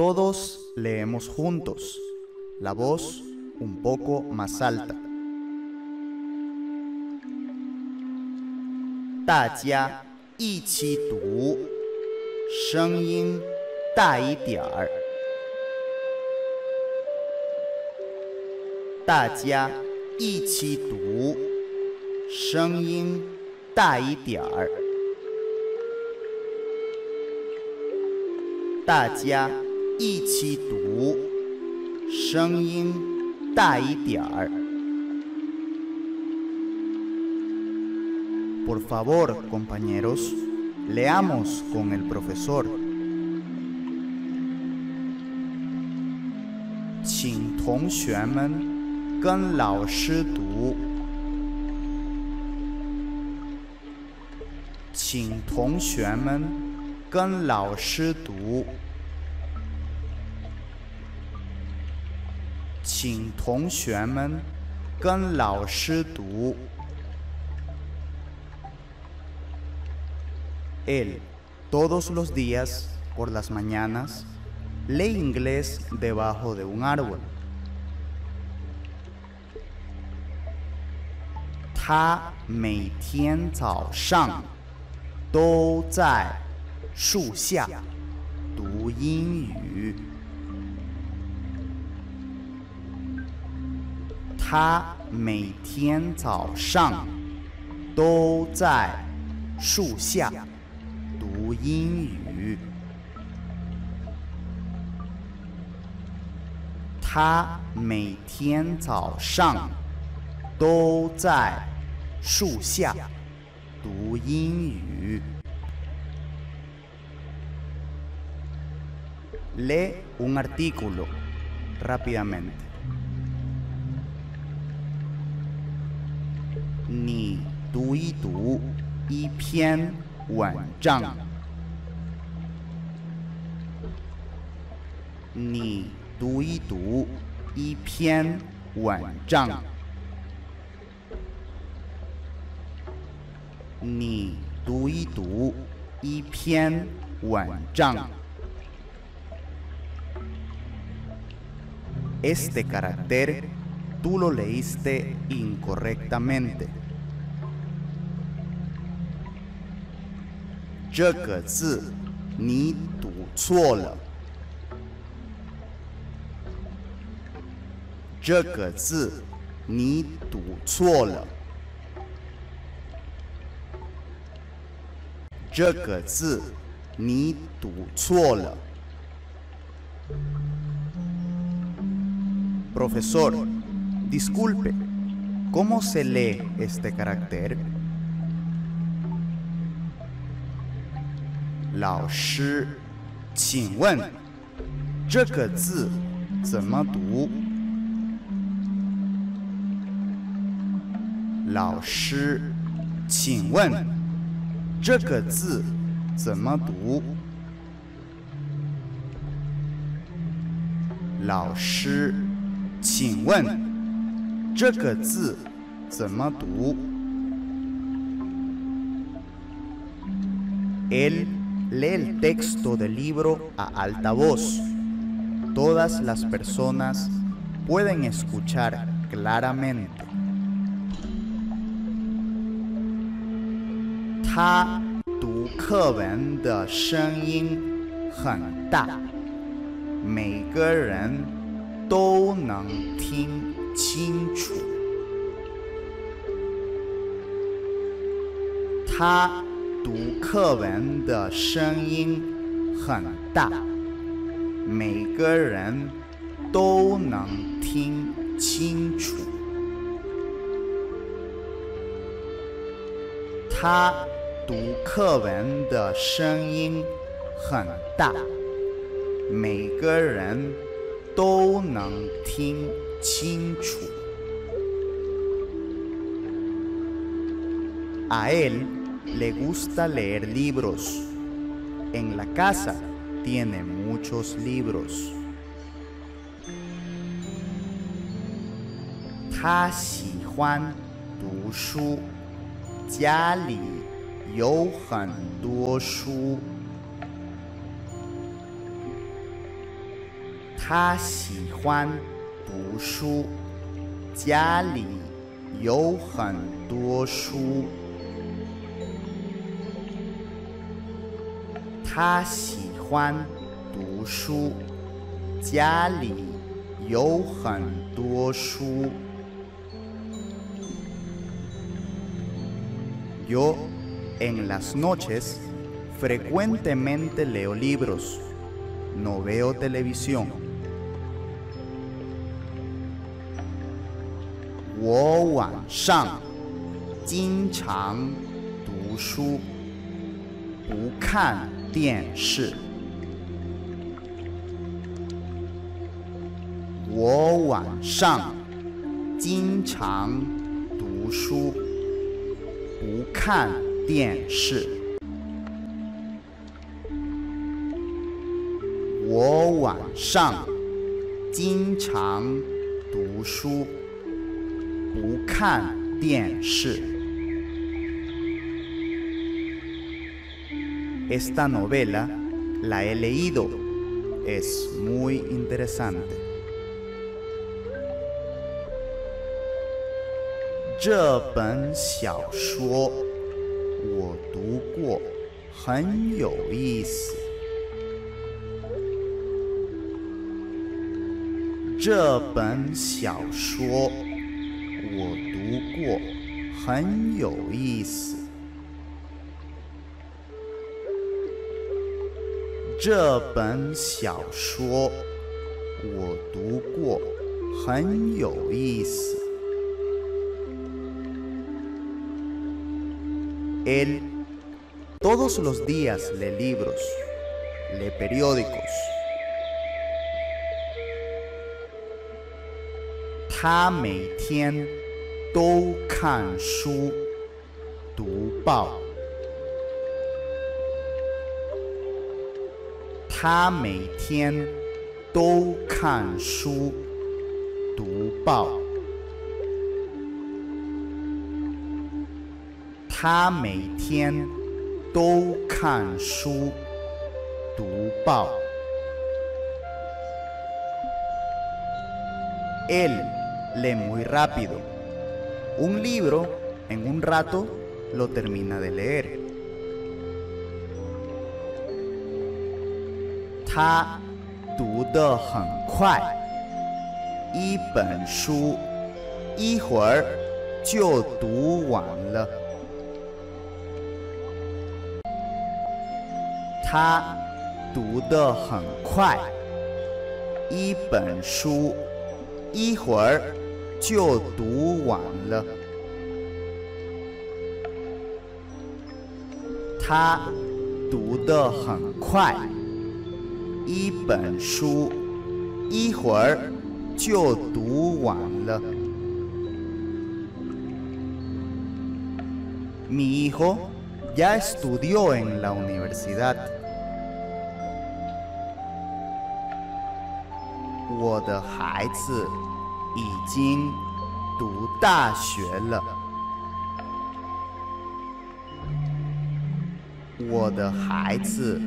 Todos leemos juntos, la voz un poco más alta. 大家一起读，声音大一点儿。大家一起读，声音大一点儿。大家 一起读，声音大一点儿。Por favor, compañeros, leamos con el profesor. 请同学们跟老师读。请同学们跟老师读。请同学们跟老师读。Él, todos los días, por las mañanas, lee inglés debajo de un árbol. 他每天早上都在树下读英语。 他每天早上都在树下。读英语。他每天早上都在树下读英语。Lee un artículo rápidamente. 你读一读一篇文章。你读一读一篇文章。你读一读一篇文章。Este carácter tú lo leíste incorrectamente。 这个字你读错了。这个字你读错了。这个字你读错了。Profesor, disculpe, ¿cómo se lee este carácter? 老师，请问这个字怎么读？老师，请问这个字怎么读？老师，请问这个字怎么读？l lee el texto del libro a alta voz. Todas las personas pueden escuchar claramente. 他读课文的声音很大，每个人都能听清楚。他 读课文的声音很大，每个人都能听清楚。他。读课文的声音很大，每个人都能听清楚。A él le gusta leer libros. En la casa tiene muchos libros. 他喜欢读书，家里。有很多书。 他喜欢读书，家里有很多书。 他喜欢读书，家里有很多书。Yo en las noches frecuentemente leo libros, no veo televisión. 我晚上经常读书，不看 电视。我晚上经常读书，不看电视。我晚上经常读书。不看电视。Esta novela la he leído. Es muy interesante. 这本小说我读过，很有意思。这本小说。我读过，很有意思。这本小说我读过，很有意思。Él todos los días lee libros, lee periódicos. 他每天。都看书、读报。 他每天都看书、读报。他每天都看书、读报。Él lee muy rápido. Un libro, en un rato, lo termina de leer. 他读得很快，一本书，一会儿就读完了。他读得很快，一本书，一会儿就读完了。他读得很快。一本书一会儿就读完了。Mi hijo ya estudió en la universidad。我的孩子。已经读大学了，我的孩子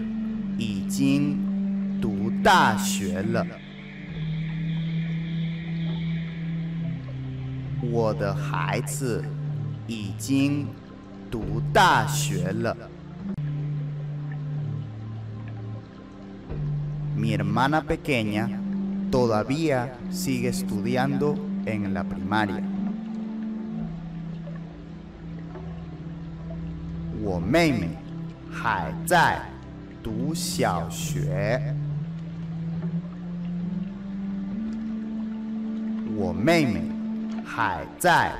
已经大学了，我的孩子已经读大学了。Mi hermana pequeña. todavía sigue estudiando en la primaria. 我妹妹还在读小学。 妹妹还在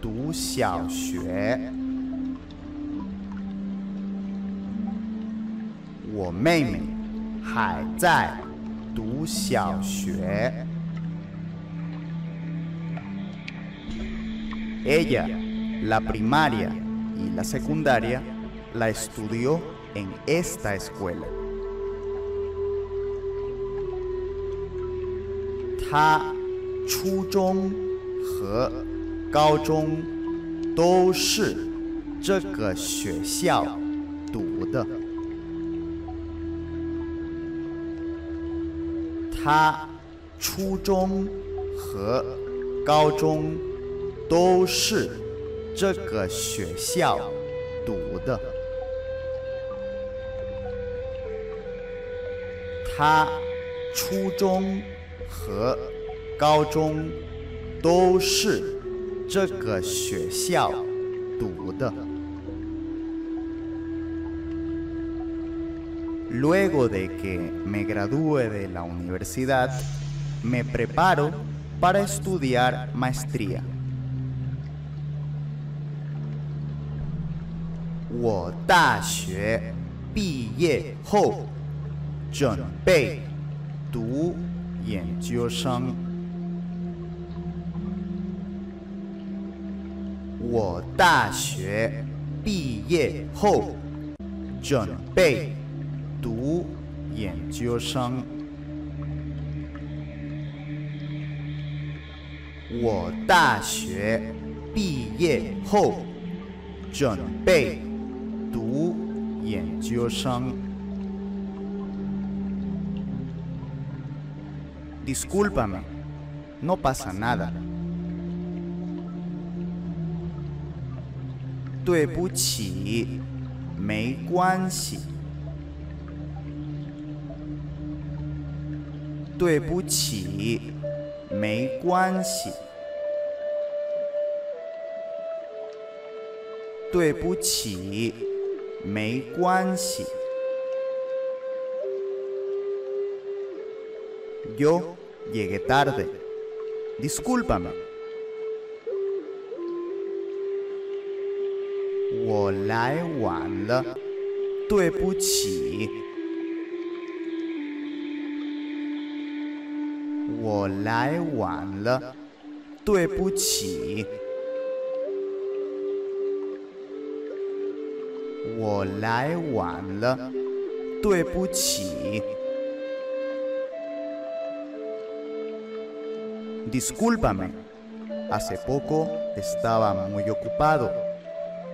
读小学。我妹妹还在。读小学。Ella, la primaria y la secundaria, la estudió en esta escuela. 他 初中和高中都是这个学校读的。他初中和高中都是这个学校读的。他初中和高中都是这个学校读的。Luego de que me gradúe de la universidad, me preparo para estudiar maestría. 我大学毕业后准备读研究生。 我大学毕业后准备读研究生。我大学毕业后准备读研究生。Discúlpame, no pasa nada. 对不起，没关系。对不起，没关系。对不起，没关系。Yo llegué tarde. Discúlpame. 我来晚了，对不起。我来晚了，对不起。我来晚了，对不起。Discúlpame, hace poco estaba muy ocupado.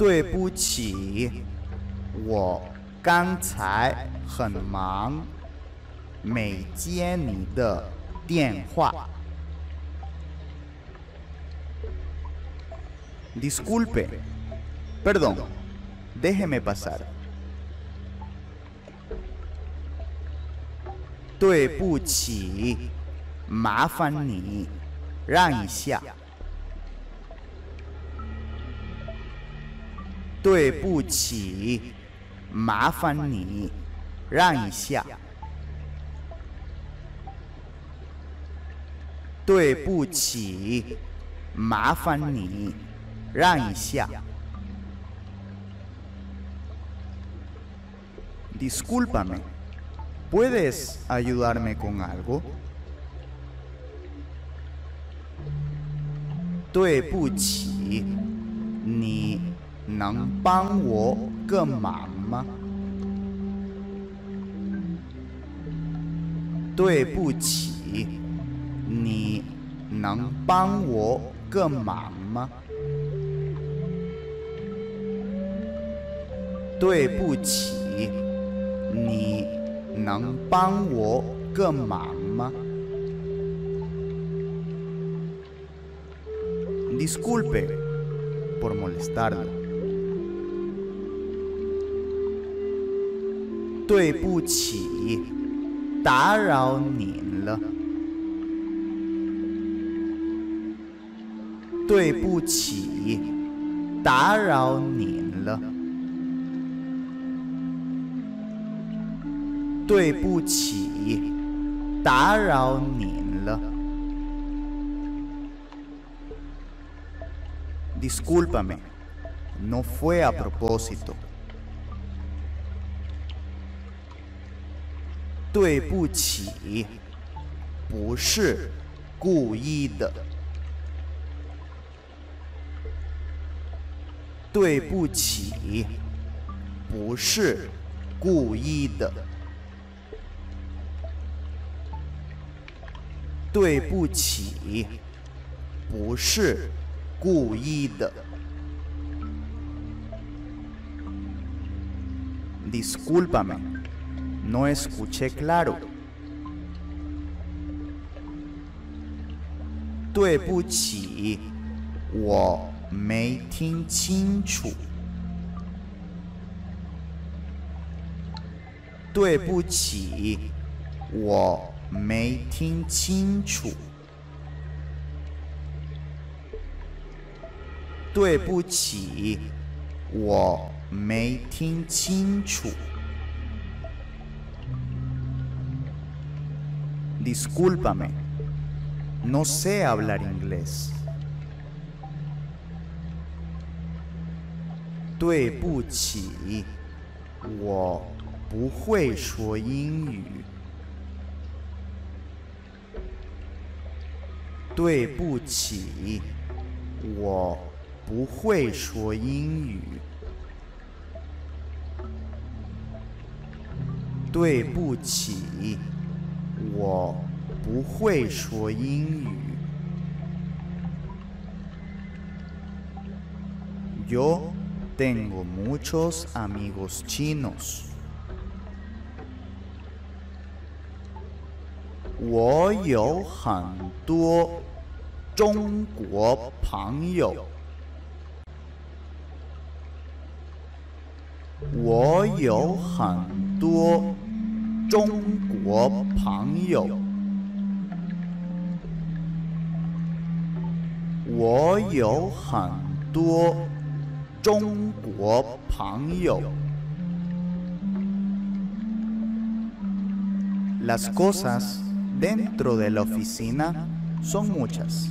对不起，我刚才很忙，没接你的电话。Disculpe, perdón, déjeme pasar. 对不起，麻烦你让一下。对不起，麻烦你让一下。对不起，麻烦你让一下。Discúlpame, ¿puedes ayudarme con algo? 对不起，你 能帮我个忙吗？对不起，你能帮我个忙吗？对不起，你能帮我个忙吗？Disculpe por molestarlo. 对不起，打扰您了。对不起，打扰您了。对不起，打扰您了。Discúlpame, no fue a propósito. 对不起，不是故意的。对不起，不是故意的。对不起，不是故意的。Discúlpame, no escuché claro. 对不起，我没听清楚。对不起，我没听清楚。对不起，我。没听清楚。Discúlpame, no sé hablar inglés. 对不起，我不会说英语。对不起，我不会说英语。对不起， 我不会说英语。Yo tengo muchos amigos chinos。我有很多中国朋友。我有很多。 中国朋友，我有很多中国朋友。Las cosas dentro de la oficina son muchas。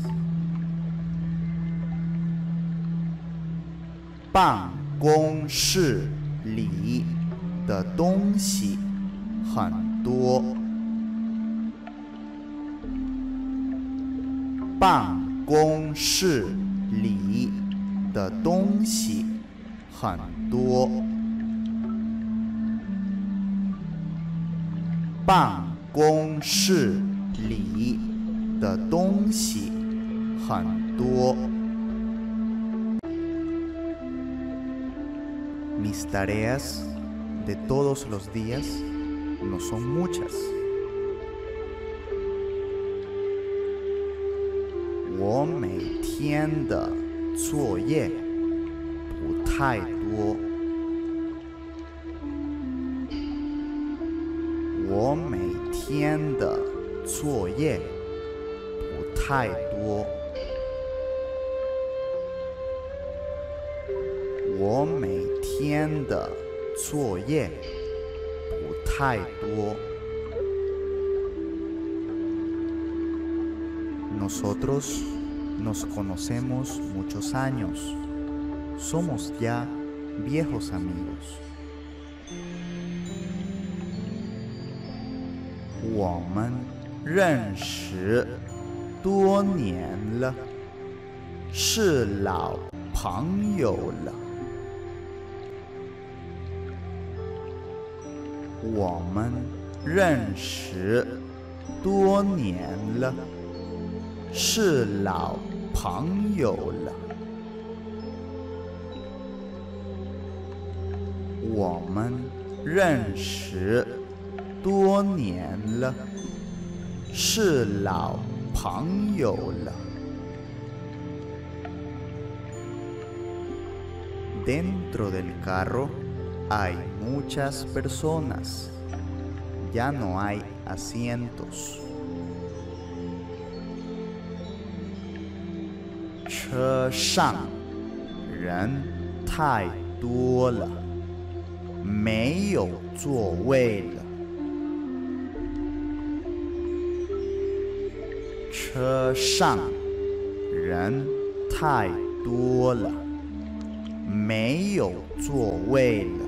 办公室里的东西。 很多，办公室里的东西很多，办公室里的东西很多。Mis tareas de todos los días. No son muchas. 我每天的作业不太多。我每天的作业不太多。我每天的作业。太多。Nosotros nos conocemos muchos años. Somos ya viejos amigos. 我们认识多年了，是老朋友了。 我们认识多年了，是老朋友了。我们认识多年了，是老朋友了。Dentro del carro. hay muchas personas. Ya no hay asientos. 车上人太多了，没有座位了。车上人太多了，没有座位了。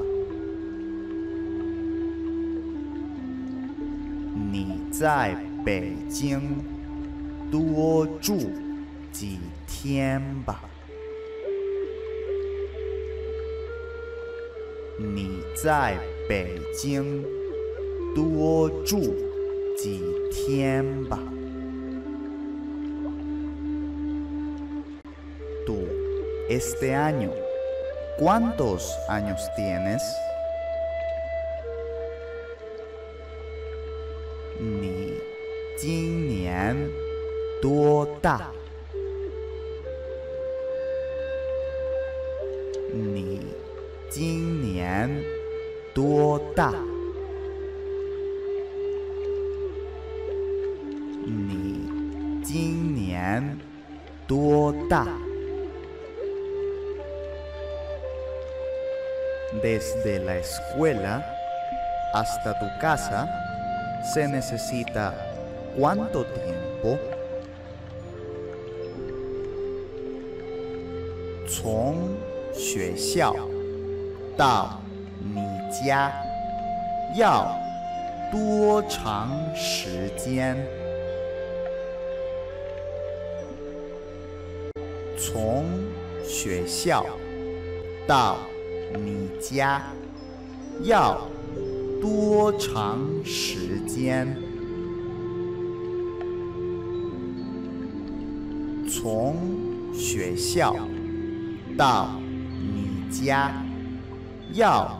在北京多住几天吧。你在北京多住几天吧。Tú este año cuántos años tienes? tuota. Ni, jin nian, tuota. Ni, jin nian, tuota. Desde la escuela hasta tu casa se necesita cuánto tiempo? 从学校到你家要多长时间？从学校到你家要多长时间？从学校到你家要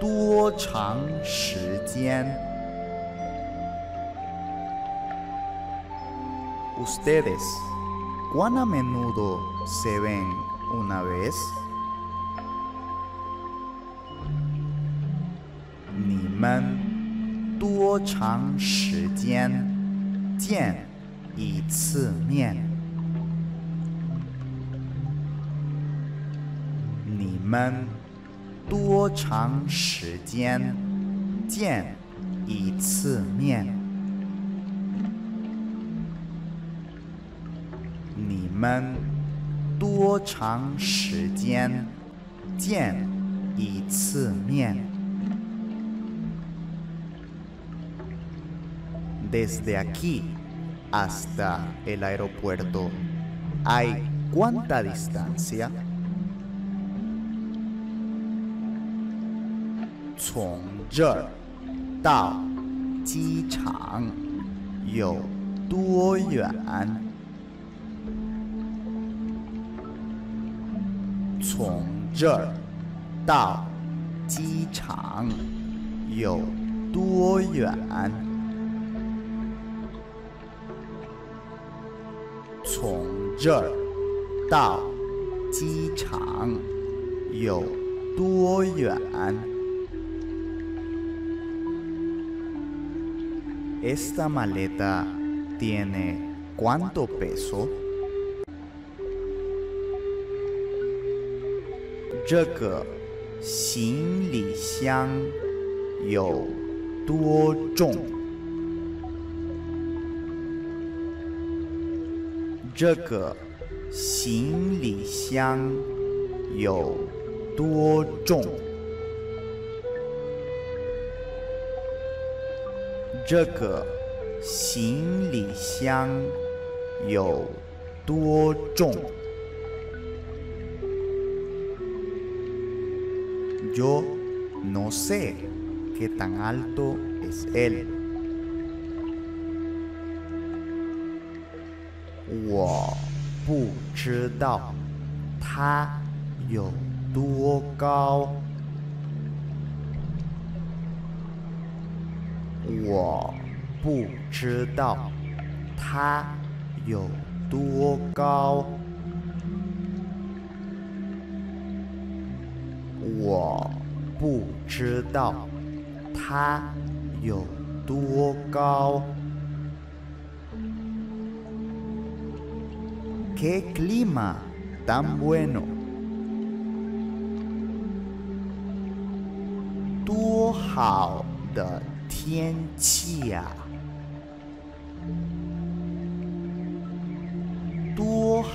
多长时间？Ustedes cuán a menudo se ven una vez？你们多长时间见一次面？们多长时间见一次面？你们多长时间见一次面？Desde aquí hasta el aeropuerto hay cuánta distancia？ 从这儿到机场有多远？从这儿到机场有多远？从这儿到机场有多远 ？Esta maleta tiene cuánto peso？这个行李箱有多重？ 这个行李箱有多重？？Yo no sé qué tan alto es él。我不知道他有多高。我不知道他有多高。我不知道他有多高？¿Qué clima tan bueno？多好的天气呀！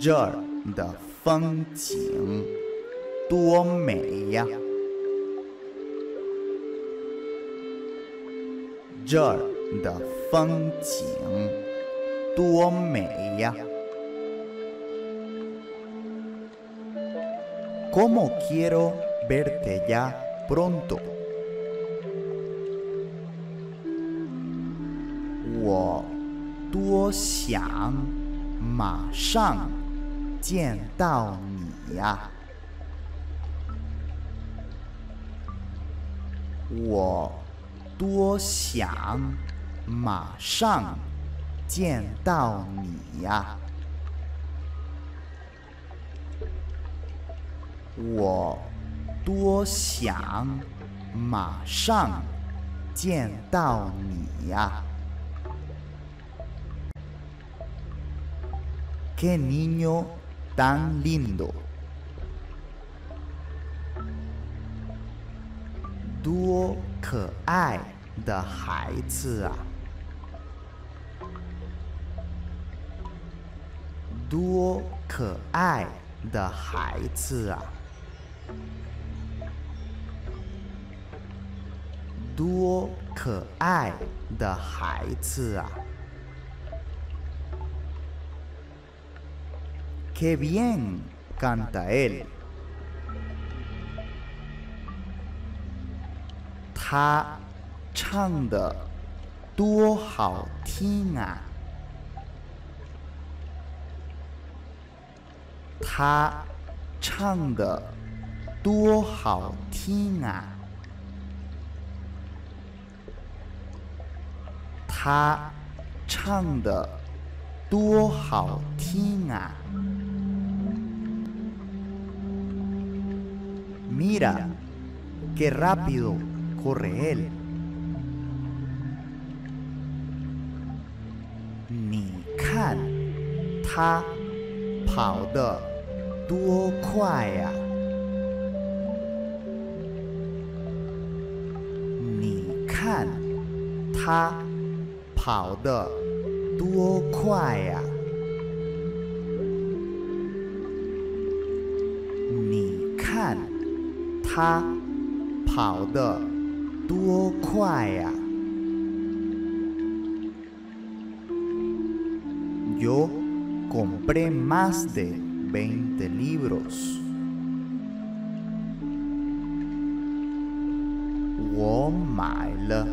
这儿的风景多美呀！这儿的风景多美呀！Como quiero verte ya pronto。我多想马上 见到你呀！我。多想马上见到你呀！我多想马上见到你呀！Qué niño tan lindo！多可爱！的孩子啊，多可爱的孩子啊，多可爱的孩子啊！Qué bien canta él，他。唱的多好听啊！他唱的多好听啊！他唱的多好听啊！Mira qué rápido corre él。看，他跑得多快呀！你看，他跑得多快他跑得多快呀！Yo compré más de 20 libros. 我买了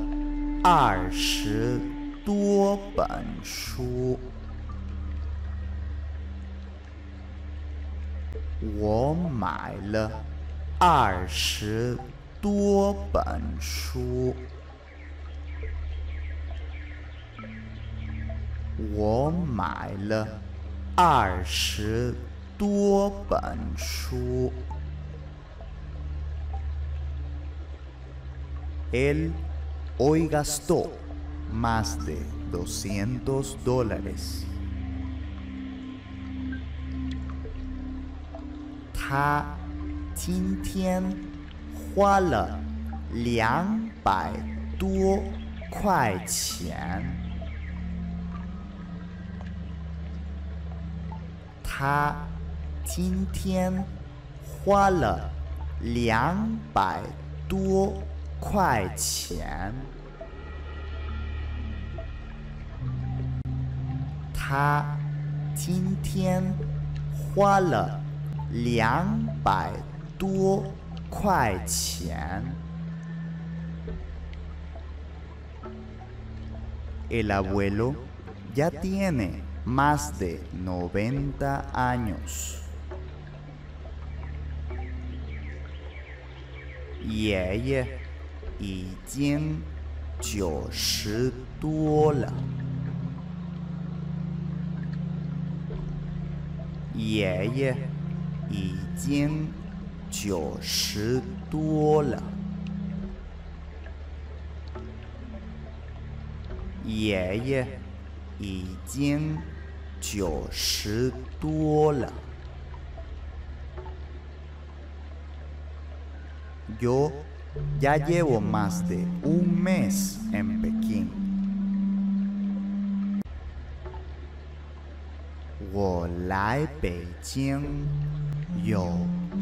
二十多本书。我买了二十多本书。我买了二十多本书。Él hoy gastó más de doscientos dólares。他 今天花了两百多块钱。他今天花了两百多块钱。他今天花了两百多块钱。El abuelo ya tiene más de 90 años. Y tiene 九十多了。爷爷已经九十多了。Yo ya llevo más de un mes en Pekín. 我来北京有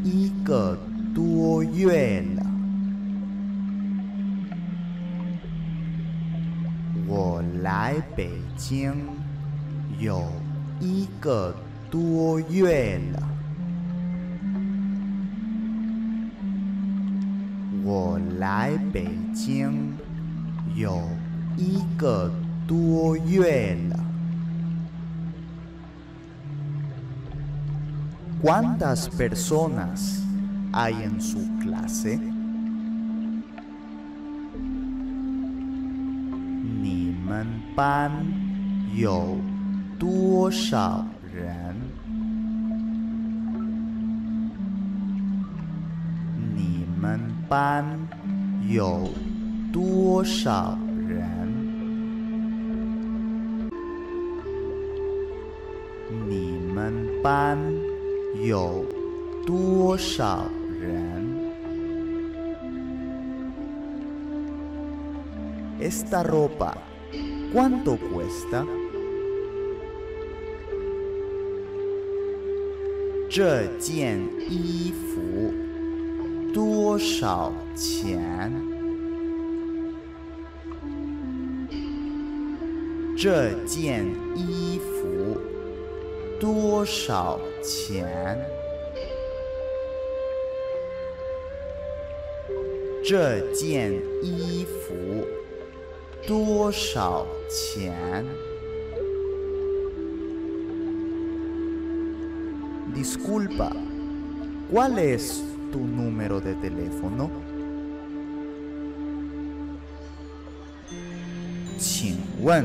一个多月了。我来北京有一个多月了。我来北京有一个多月了。¿Cuántas personas hay en su clase? Niman Pan Yo Duo Shao Ren Ni Men Pan Yo Duo Shao Ren Ni Men Pan 有多少人？Esta ropa cuánto cuesta？这件衣服多少钱？这件衣服多少钱？这件衣服多少钱？Disculpa, ¿cuál es tu número de teléfono？请问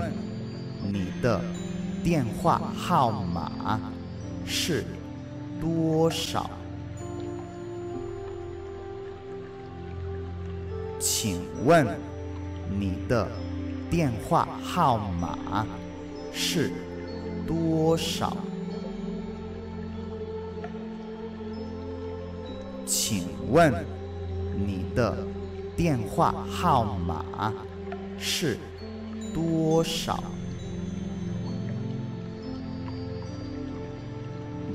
你的电话号码是多少？请问你的电话号码是多少？请问你的电话号码是多少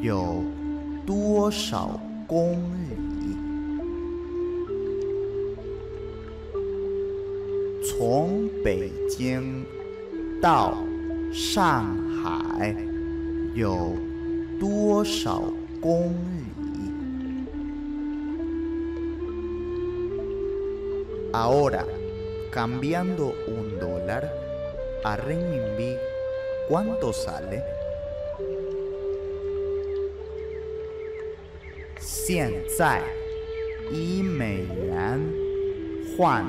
有多少公里？从北京到上海有多少公里？Ahora, cambiando un dólar a renminbi, ¿cuánto sale? 现在一美元换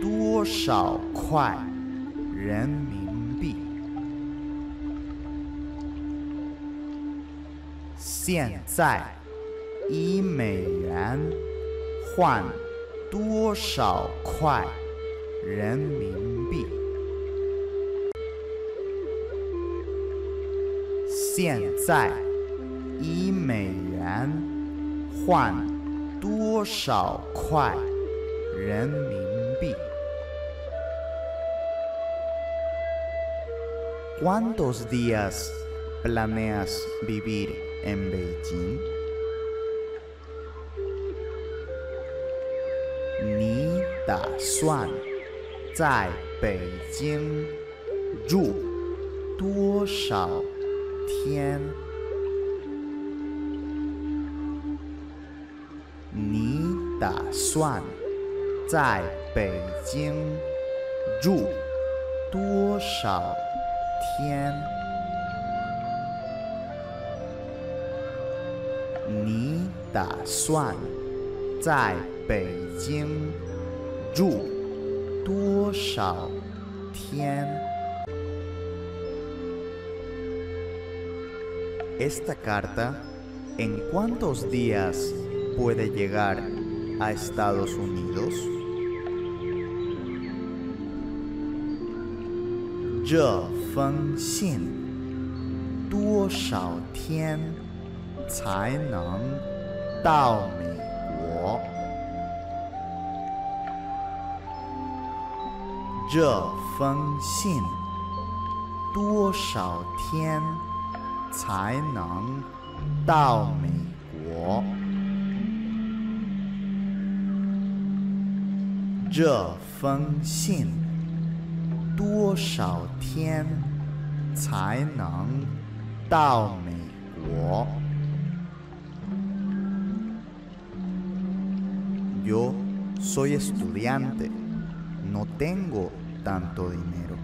多少块人民币？现在一美元换多少块人民币？现在一美元换多少块人民币？¿Cuántos días planeas vivir en Beijing? 你打算在北京住多少天？打算在北京住多少天？你打算在北京住多少天？Esta carta, ¿en cuántos días puede llegar a Estados Unidos? 这封信多少天才能到美国？这封信多少天才能到美这封信多少天才能到美国？Yo soy estudiante, no tengo tanto dinero.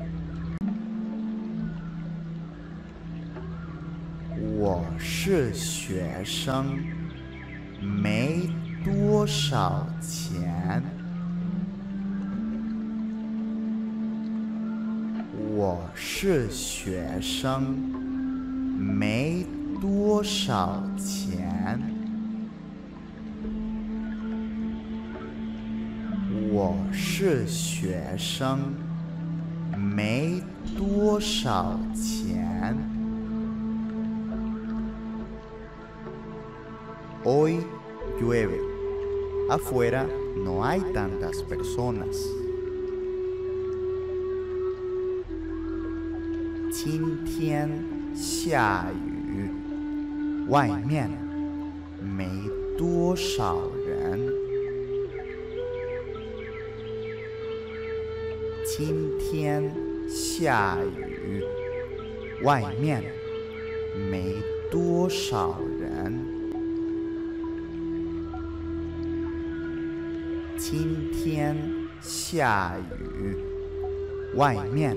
我是学生，没多少钱。是学生，没多少钱。我是学生，没多少钱。Hoy llueve. Afuera no hay tantas personas. 天下雨，外面没多少人。今天下雨，外面没多少人。今天下雨，外面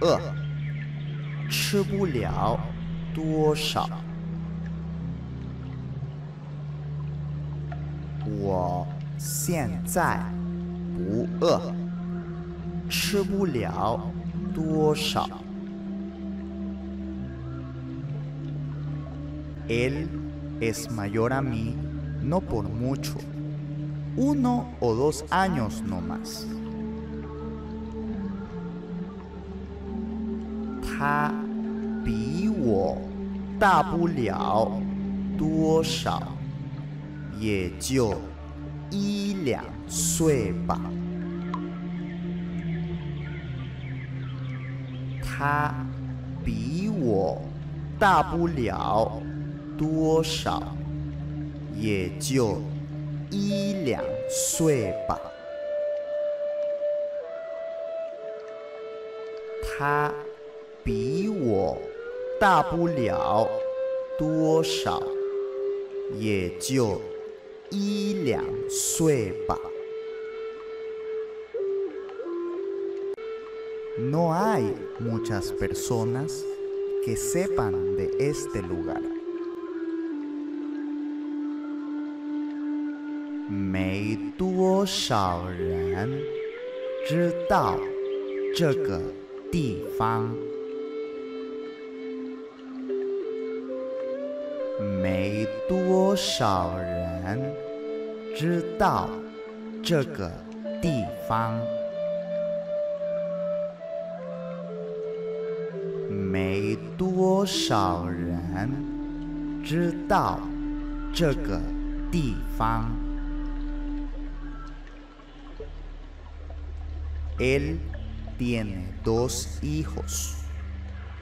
饿，吃不了多少。我现在不饿，吃不了多少。Él es mayor a mí, no por mucho, uno o dos años no más. 他比我大不了多少，也就一两岁吧。他比我大不了多少，也就一两岁吧。他比我大不了多少，也就一两岁吧。No hay muchas personas que sepan de este lugar. 没多少人知道这个 地方。 没多少人知道这个地方。没多少人知道这个地方。Él tiene dos hijos,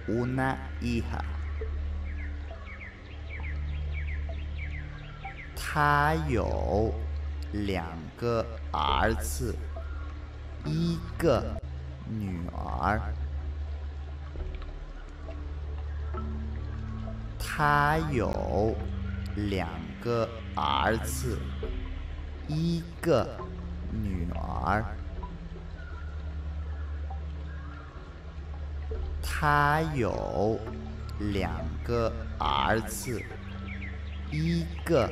una hija. 他有两个儿子，一个女儿。他有两个儿子，一个女儿。他有两个儿子，一个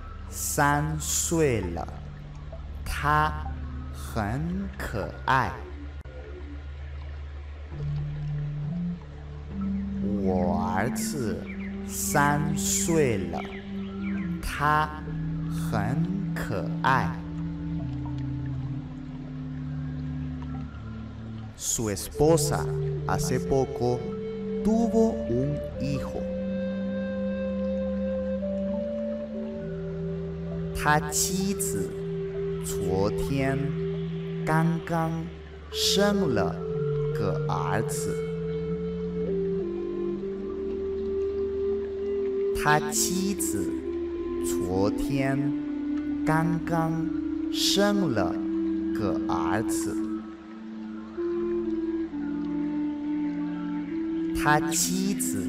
三岁了，他很可爱。我儿子三岁了，他很可爱。Su esposa hace poco tuvo un hijo。 他妻子昨天刚刚生了个儿子。他妻子昨天刚刚生了个儿子。他妻子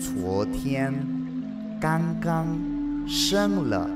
昨天刚刚生了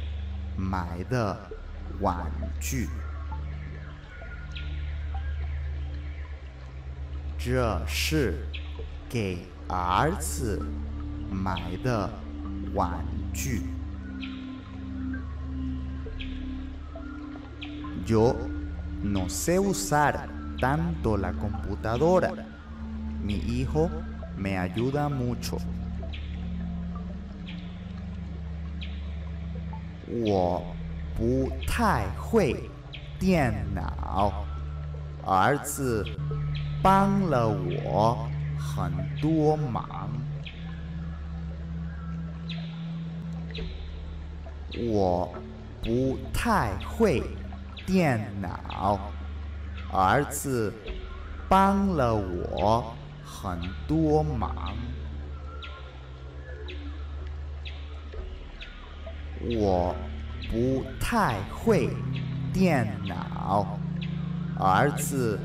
买的玩具。这是给儿子买的玩具。Yo no sé usar tanto la computadora. Mi hijo me ayuda mucho. 我不太会电脑，儿子帮了我很多忙。我不太会。电脑，儿子帮了我很多忙。我不太会电脑，儿子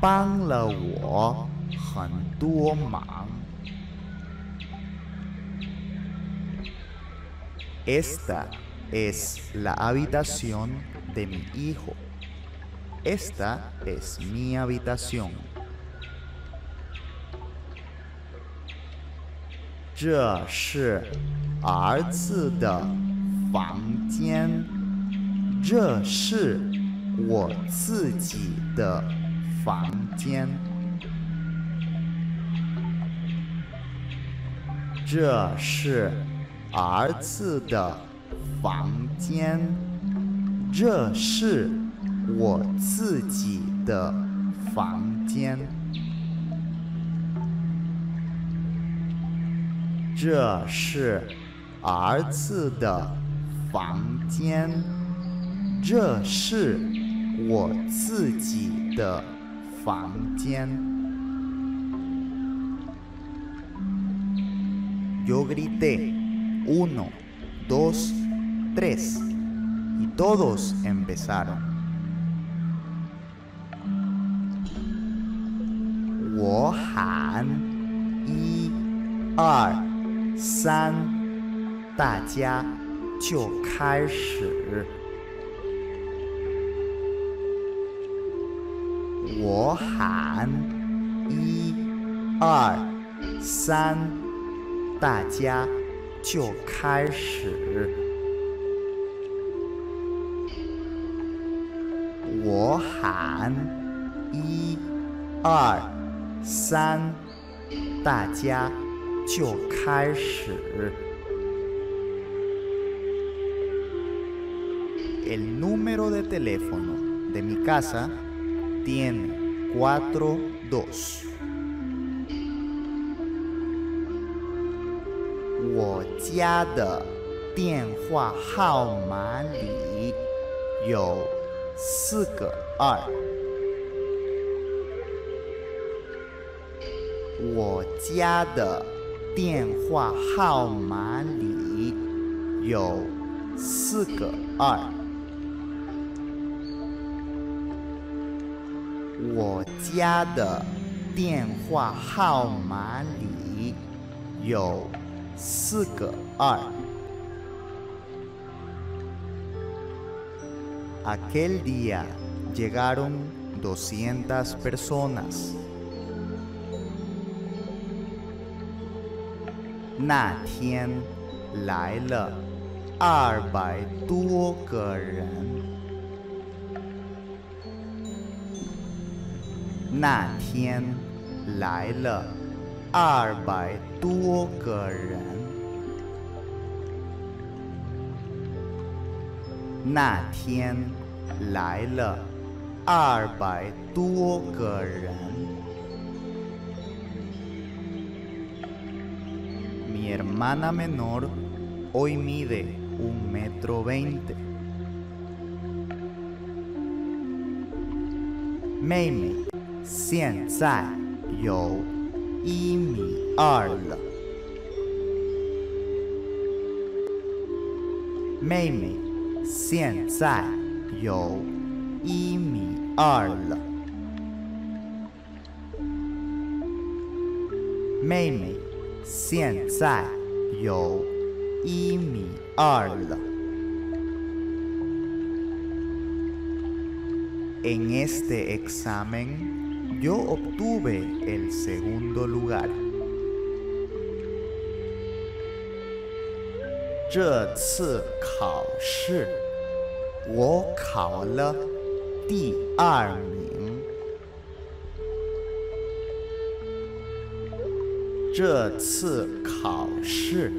帮了我很多忙。Esta es la habitación. de mi hijo. Esta es mi habitación. 这是儿子的房间这是我自己的房间。这是儿子的房间。这是我自己的房间。这是儿子的房间，这是我自己的房间。Yo grité uno, dos, tres y todos empezaron. 我喊一、二、三，大家 就开始。我喊一、二、三，大家就开始。我喊一、二、三，大家就开始。El número de teléfono de mi casa tiene cuatro dos。我家的电话号码里有四个二。我家的电话号码里有四个二。 我家的电话号码里有四个二。Aquel día llegaron doscientas personas. 那天来了二百多个人。那天来了二百多个人。那天来了二百多个人。Mi hermana menor hoy mide un metro veinte. 妹妹 现在有一米二了。妹妹现在有一米二了。妹妹现在有一米二了。En este examen yo obtuve el segundo lugar. 这次考试我考了第二名。这次考试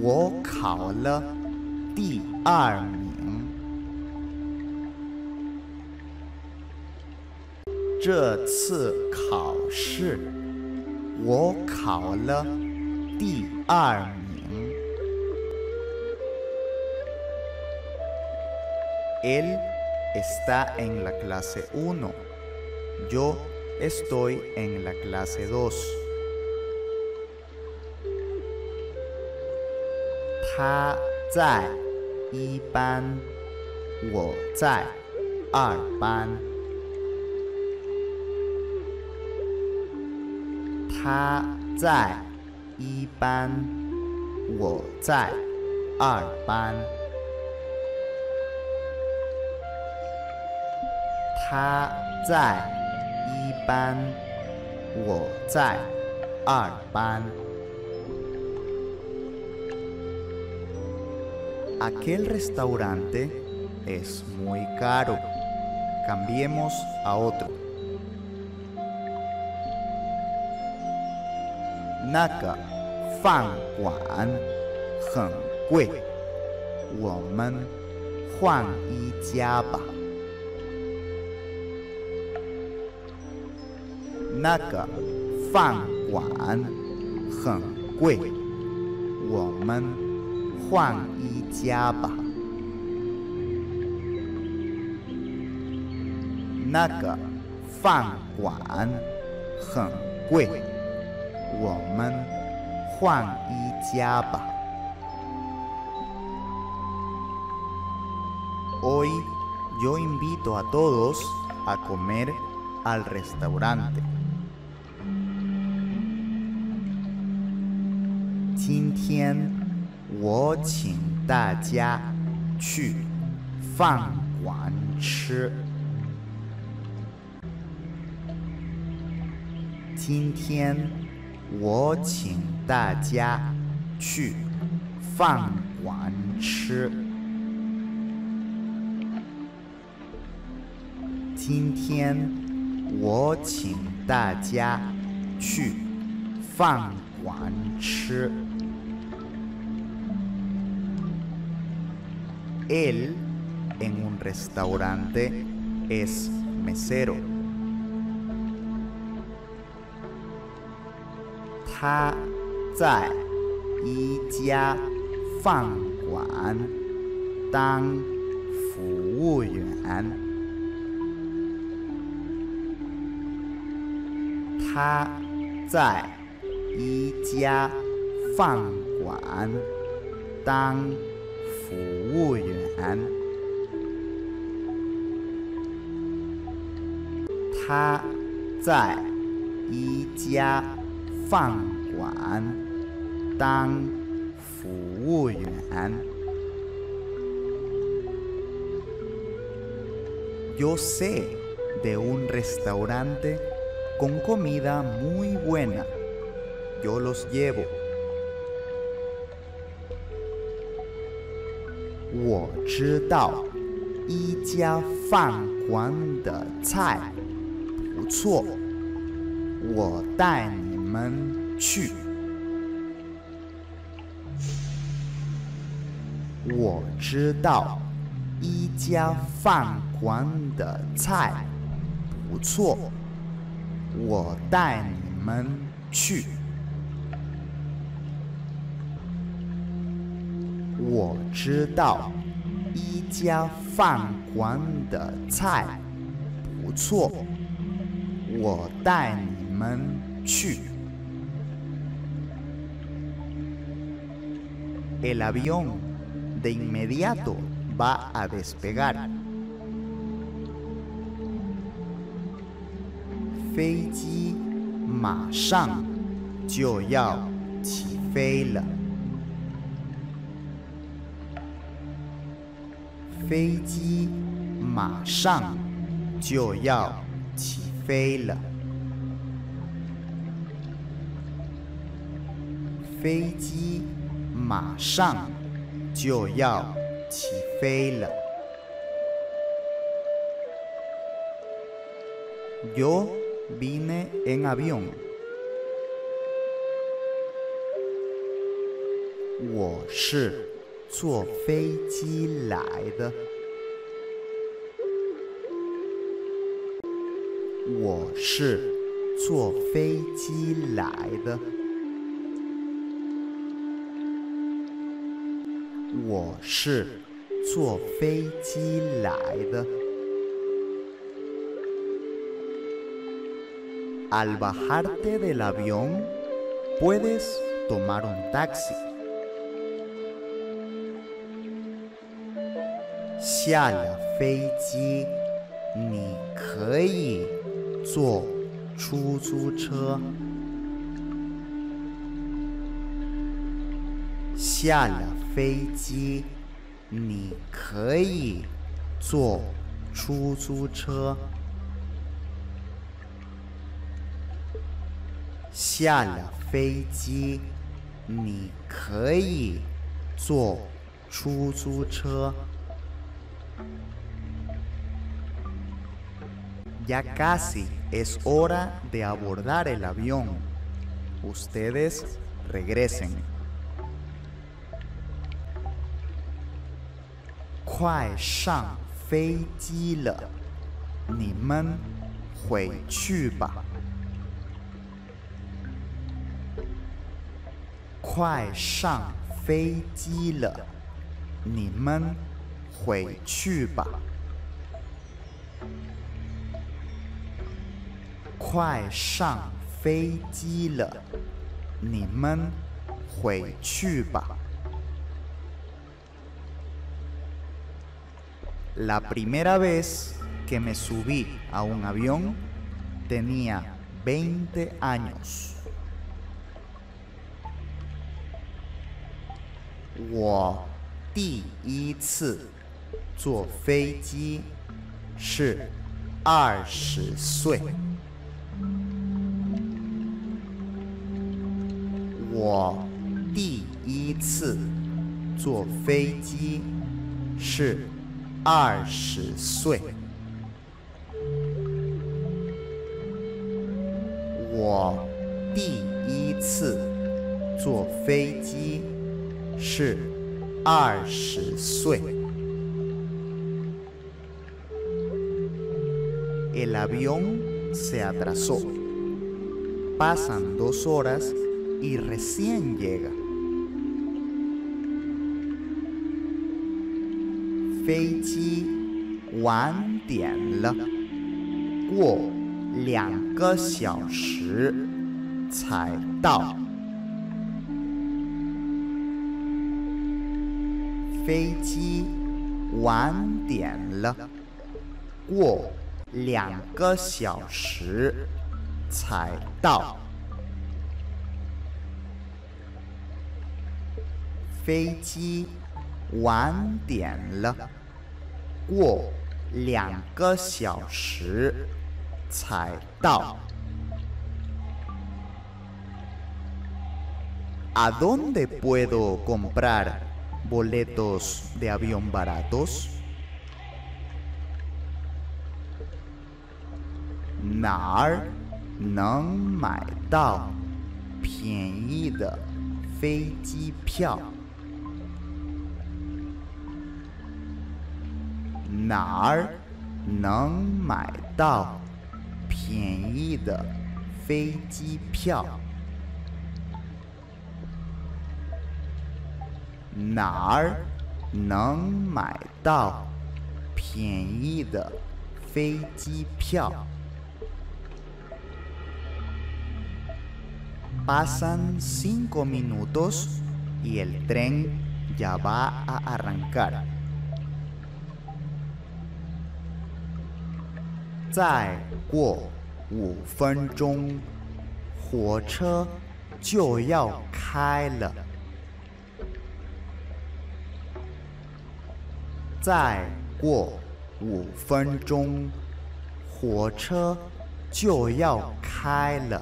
我考了第二名。这次考试我考了第二名。Él está en la clase 1. Yo estoy en la clase 2. 他在一班，我在二班。他在一班，我在二班。他在一班，我在二班。Aquel restaurante es muy caro. Cambiemos a otro. 那个饭馆很贵，我们换一家吧。那个饭馆很贵，我们换一家吧。那个饭馆很贵，我们换一家吧。Hoy yo invito a todos a comer al restaurante. 今天我请大家去饭馆吃。今天 我请大家去饭馆吃。今天我请大家去饭馆吃。Él en un restaurante es mesero. 他在一家饭馆当服务员。他在一家饭馆当服务员。他在一家饭馆当服务员。Yo sé de un restaurante con comida muy buena. Yo los llevo. 我知道一家饭馆的菜不错，我带你们 去。我知道一家饭馆的菜不错，我带你们去。我知道一家饭馆的菜不错，我带你们去。el avión de inmediato va a despegar. Feiji ma shang yao qi fei. Feiji ma shang jiu yao qi 马上就要起飞了。Yo vine en avión。我是坐飞机来的。我是坐飞机来的。我是坐飞机来的。Al bajarte del avión, puedes tomar un taxi. 下了飞机，你可以坐出租车。下了飞机，你可以坐出租车。下了飞机，你可以坐出租车。Ya casi es hora de abordar el avión. Ustedes regresen. 快上飞机了，你们回去吧。快上飞机了，你们回去吧。快上飞机了，你们回去吧。La primera vez que me subí a un avión tenía 20 años. 二十岁。我第一次坐飞机是二十岁。El avión se atrasó. Pasan dos horas y recién llega. 飞机晚点了，过两个小时才到。飞机晚点了，过两个小时才到。飞机晚点了，过两个小时才到。¿A dónde puedo comprar boletos de avión baratos? 哪儿能买到便宜的飞机票？ 哪儿能买到便宜的飞机票？哪儿能买到便宜的飞机票？Pasan cinco minutos y el tren ya va a arrancar. 再过五分钟，火车就要开了。再过五分钟，火车就要开了。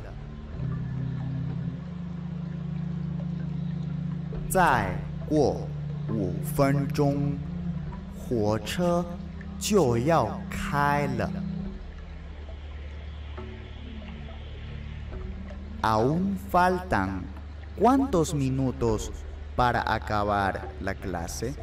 再过五分钟，火车就要开了。Aún faltan cuántos minutos para acabar la clase?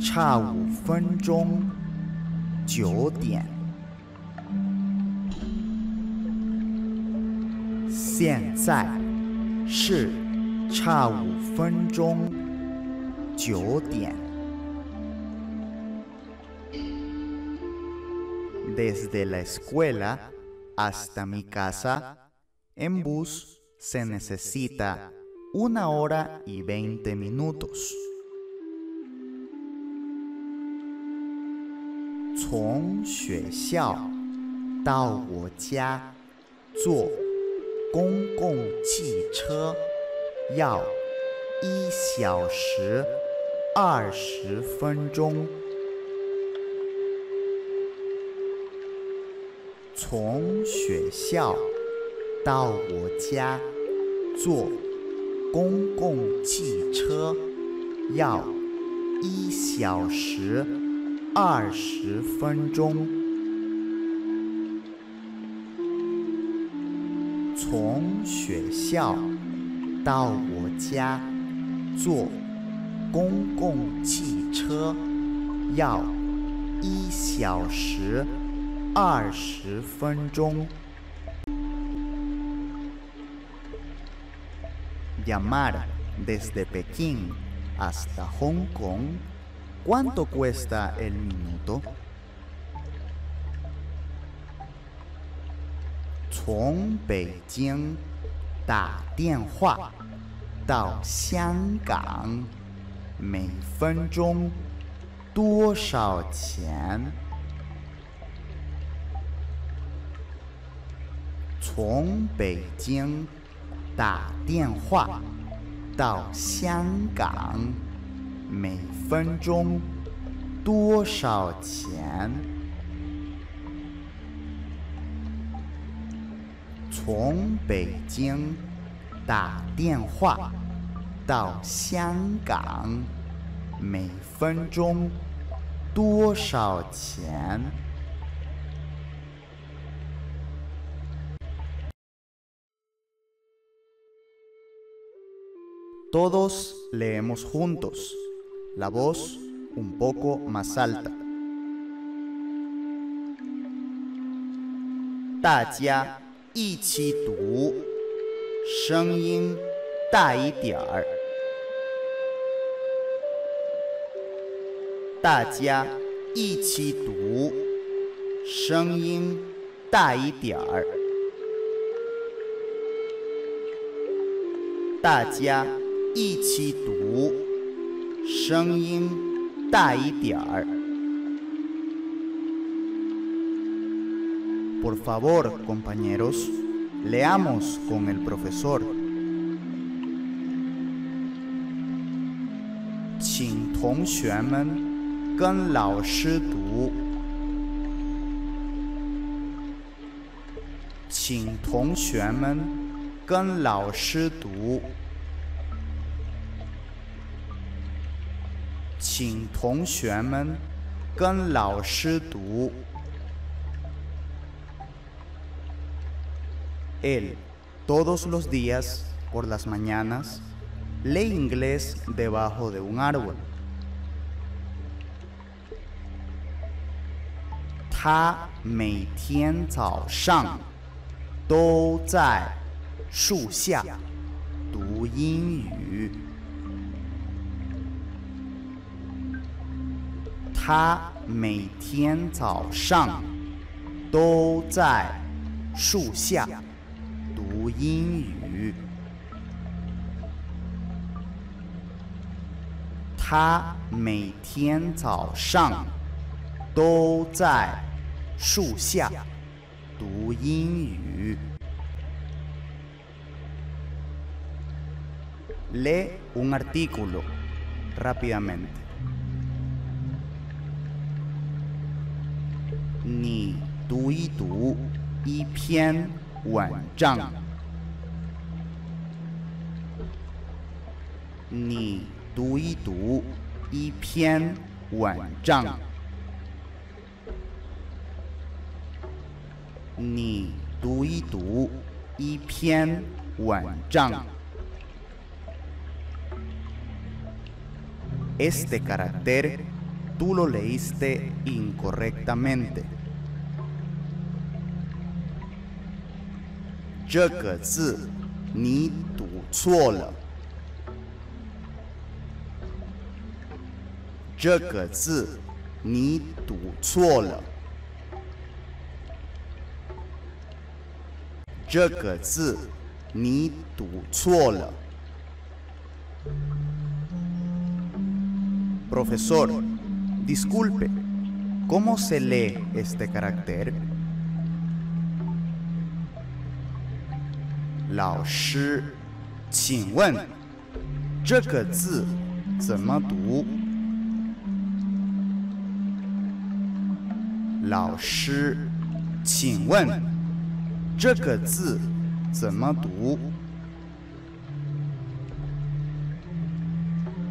差五分钟九点。现在是差五分钟九点。现在是差五分钟九点。Desde la escuela hasta mi casa, en bus se necesita una hora y veinte minutos. 从学校到我家坐公共汽车要一小时二十分钟。从学校到我家坐公共汽车要一小时二十分钟。从学校到我家坐公共汽车要一小时二十分钟。Llamar desde Pekín hasta Hong Kong. ¿Cuánto cuesta el minuto? 从北京打电话到香港，每分钟多少钱？从北京打电话到香港，每分钟多少钱？从北京打电话到香港，每分钟多少钱？Todos leemos juntos, la voz un poco más alta. 大家一起读，声音大一点儿。大家一起读，声音大一点儿。大家一起读，声音大一点儿。Por favor, compañeros, leamos con el profesor. 请同学们跟老师读。请同学们跟老师读。请同学们跟老师读。Él, todos los días, por las mañanas, lee inglés debajo de un árbol. 他每天早上都在树下读英语。 他每天早上都在树下。读英语。他每天早上都在树下读英语。Lee un artículo rápidamente。你读一读一篇文章。你读一读一篇文章。你读一读一篇文章。Este carácter tú lo leíste incorrectamente。 这个字你读错了。这个字你读错了。这个字你读错了。Profesor, disculpe, ¿cómo se lee este carácter? 老师，请问这个字怎么读？老师，请问这个字怎么读？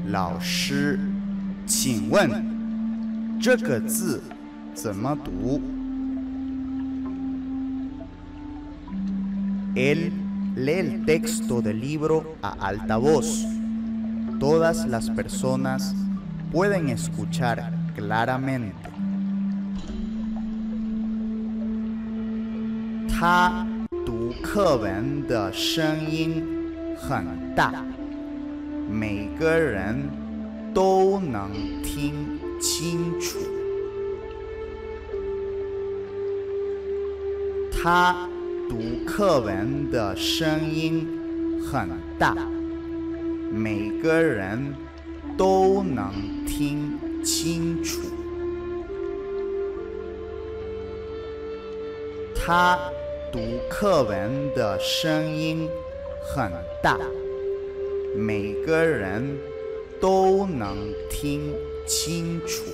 老师，请问这个字怎么读？l lee el texto del libro a alta voz. Todas las personas pueden escuchar claramente. 他读课文的声音很大，每个人都能听清楚。他 读课文的声音很大，每个人都能听清楚。他读课文的声音很大，每个人都能听清楚。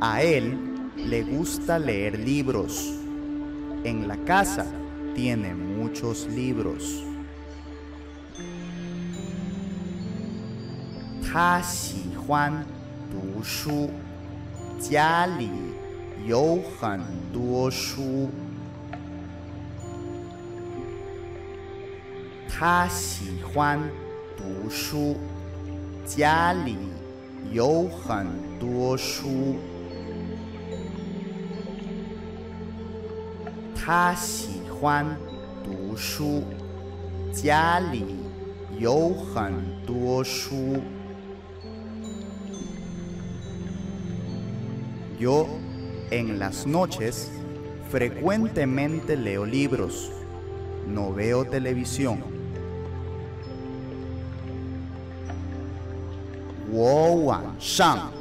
A él le gusta leer libros. En la casa tiene muchos libros. 他喜欢读书，家里有很多书。他喜欢读书，家里有很多书。 他喜欢读书，家里有很多书。Yo en las noches frecuentemente leo libros, no veo televisión. 我晚上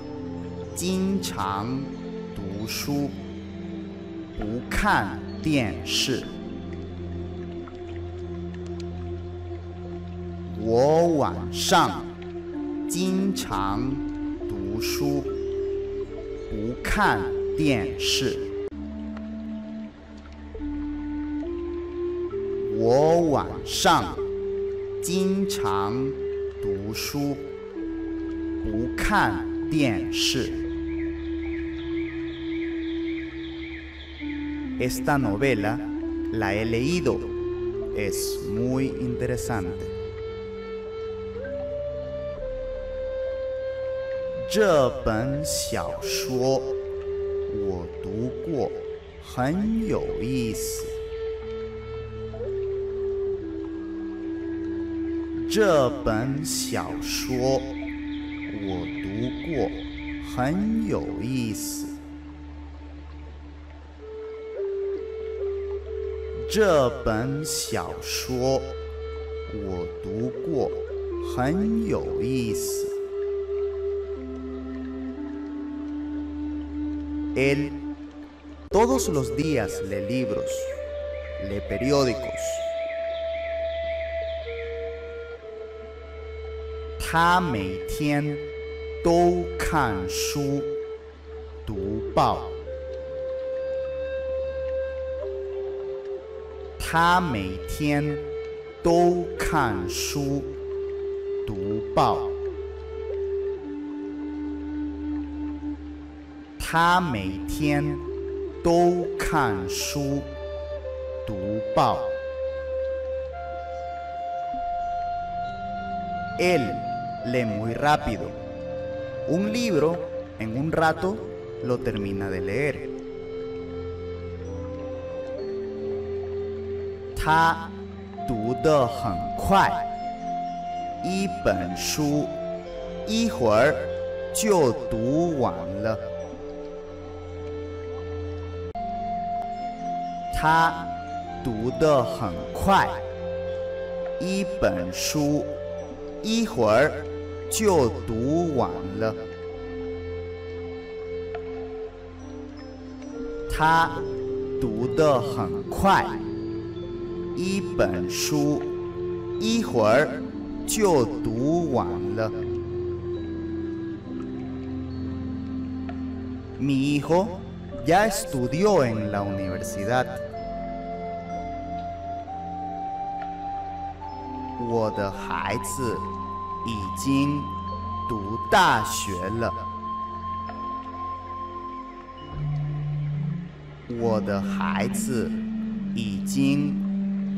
经常读书，不看 电视。我晚上经常读书，不看电视。我晚上经常读书，不看电视。Esta novela la he leído. Es muy interesante. 这本小说我读过，很有意思。这本小说我读过，很有意思。这本小说我读过，很有意思。Él todos los días lee libros, lee periódicos. 他每天都看书、读报。 他每天都看书、读报。他每天都看书、读报。Él lee muy rápido. Un libro en un rato lo termina de leer. 他读得很快，一本书一会儿就读完了。他读得很快，一本书一会儿就读完了。他读得很快，一本书一会儿就读完了。Mi hijo ya estudió en la universidad. 我的孩子已经读大学了。我的孩子已经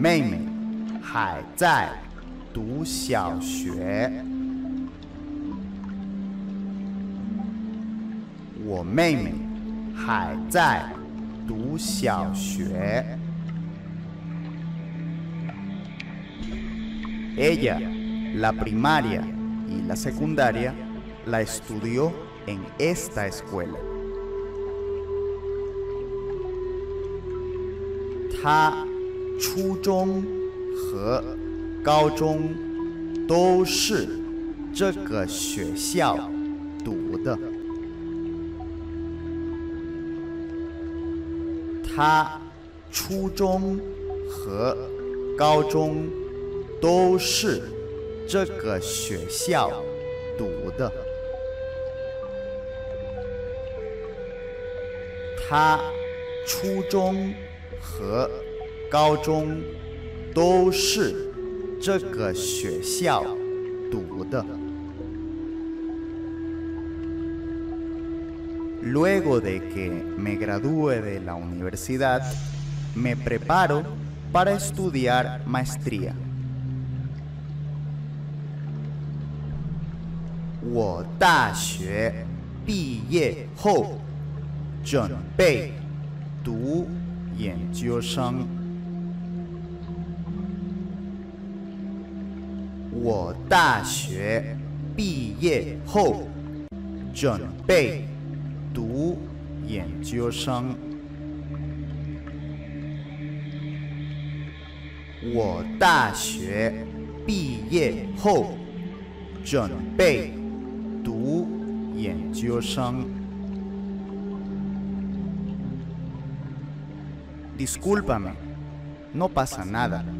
妹妹还在读小学。我妹妹还在读小学。Ella, la primaria y la secundaria, la estudió en esta escuela. 她 初中和高中都是这个学校读的。他初中和高中都是这个学校读的。他初中和高中都是这个学校读的。Luego de que me gradúe de la universidad, me preparo para estudiar maestría. 我大学毕业后准备读研究生。 我大学毕业后准备读研究生。我大学毕业后准备读研究生。Discúlpame, no pasa nada.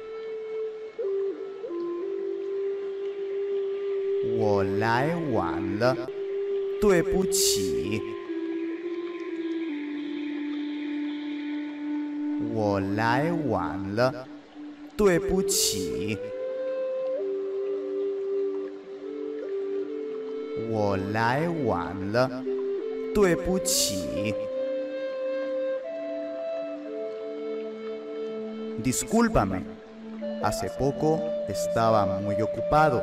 我来晚了，对不起。我来晚了，对不起。我来晚了，对不起。Discúlpame, hace poco estaba muy ocupado.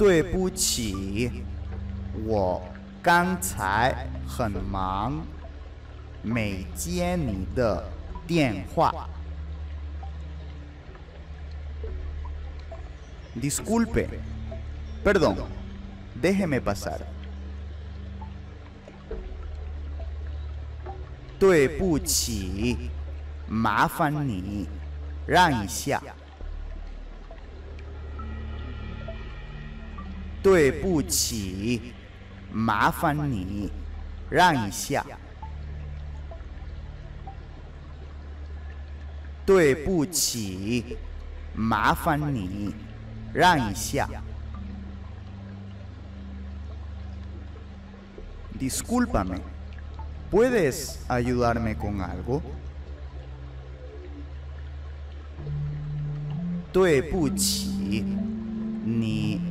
对不起，我刚才很忙，没接你的电话。Disculpe, perdón, déjeme pasar. 对不起，麻烦你让一下。对不起，麻烦你让一下。对不起，麻烦你让一下。Discúlpame, ¿puedes ayudarme con algo? 对不起，你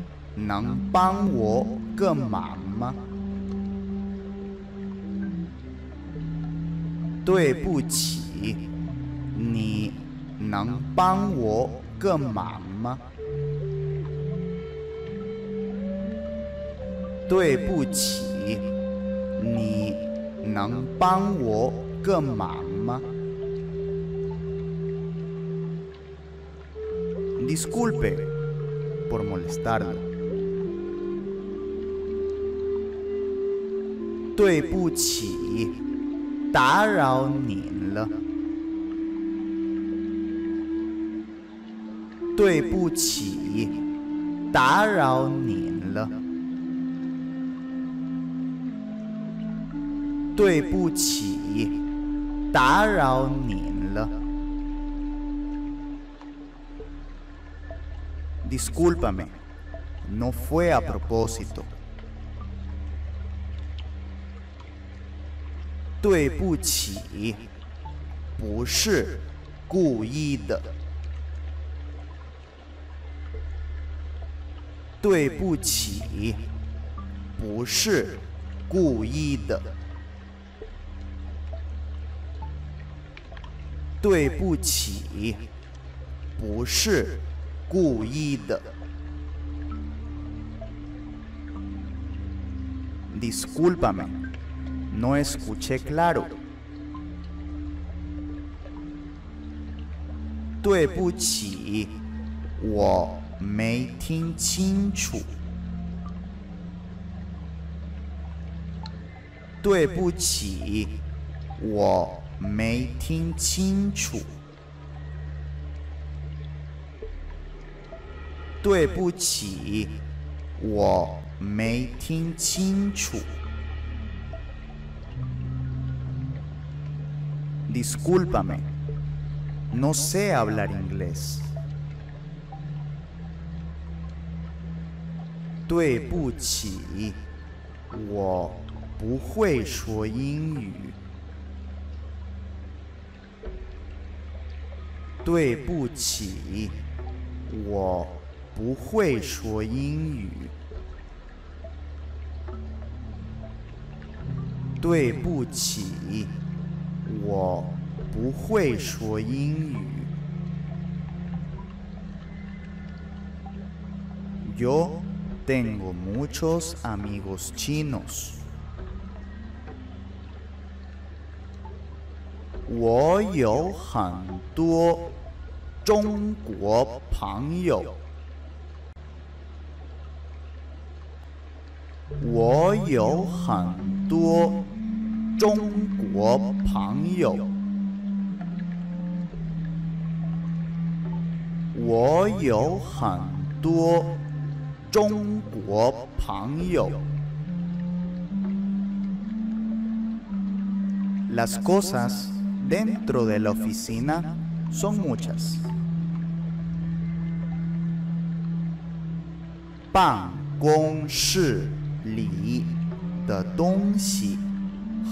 能帮我个忙吗？对不起，你能帮我个忙吗？对不起，你能帮我个忙吗？Disculpe por molestarlo. 对不起，打扰您了。对不起，打扰您了。对不起，打扰您了。Discúlpame, no fue a propósito. 对不起，不是故意的。对不起，不是故意的。对不起，不是故意的。Discúlpame, no escuché claro. 对不起，我没听清楚。对不起，我。没听清楚，对不起，我没听清楚。Discúlpame, no sé hablar inglés。对不起，我不会说英语。对不起，我不会说英语。对不起， 我不会说英语。Yo tengo muchos amigos chinos。我有很多。中国朋友，我有很多 中国朋友，我有很多中国朋友。Las cosas dentro de la oficina son muchas. 办公室里的东西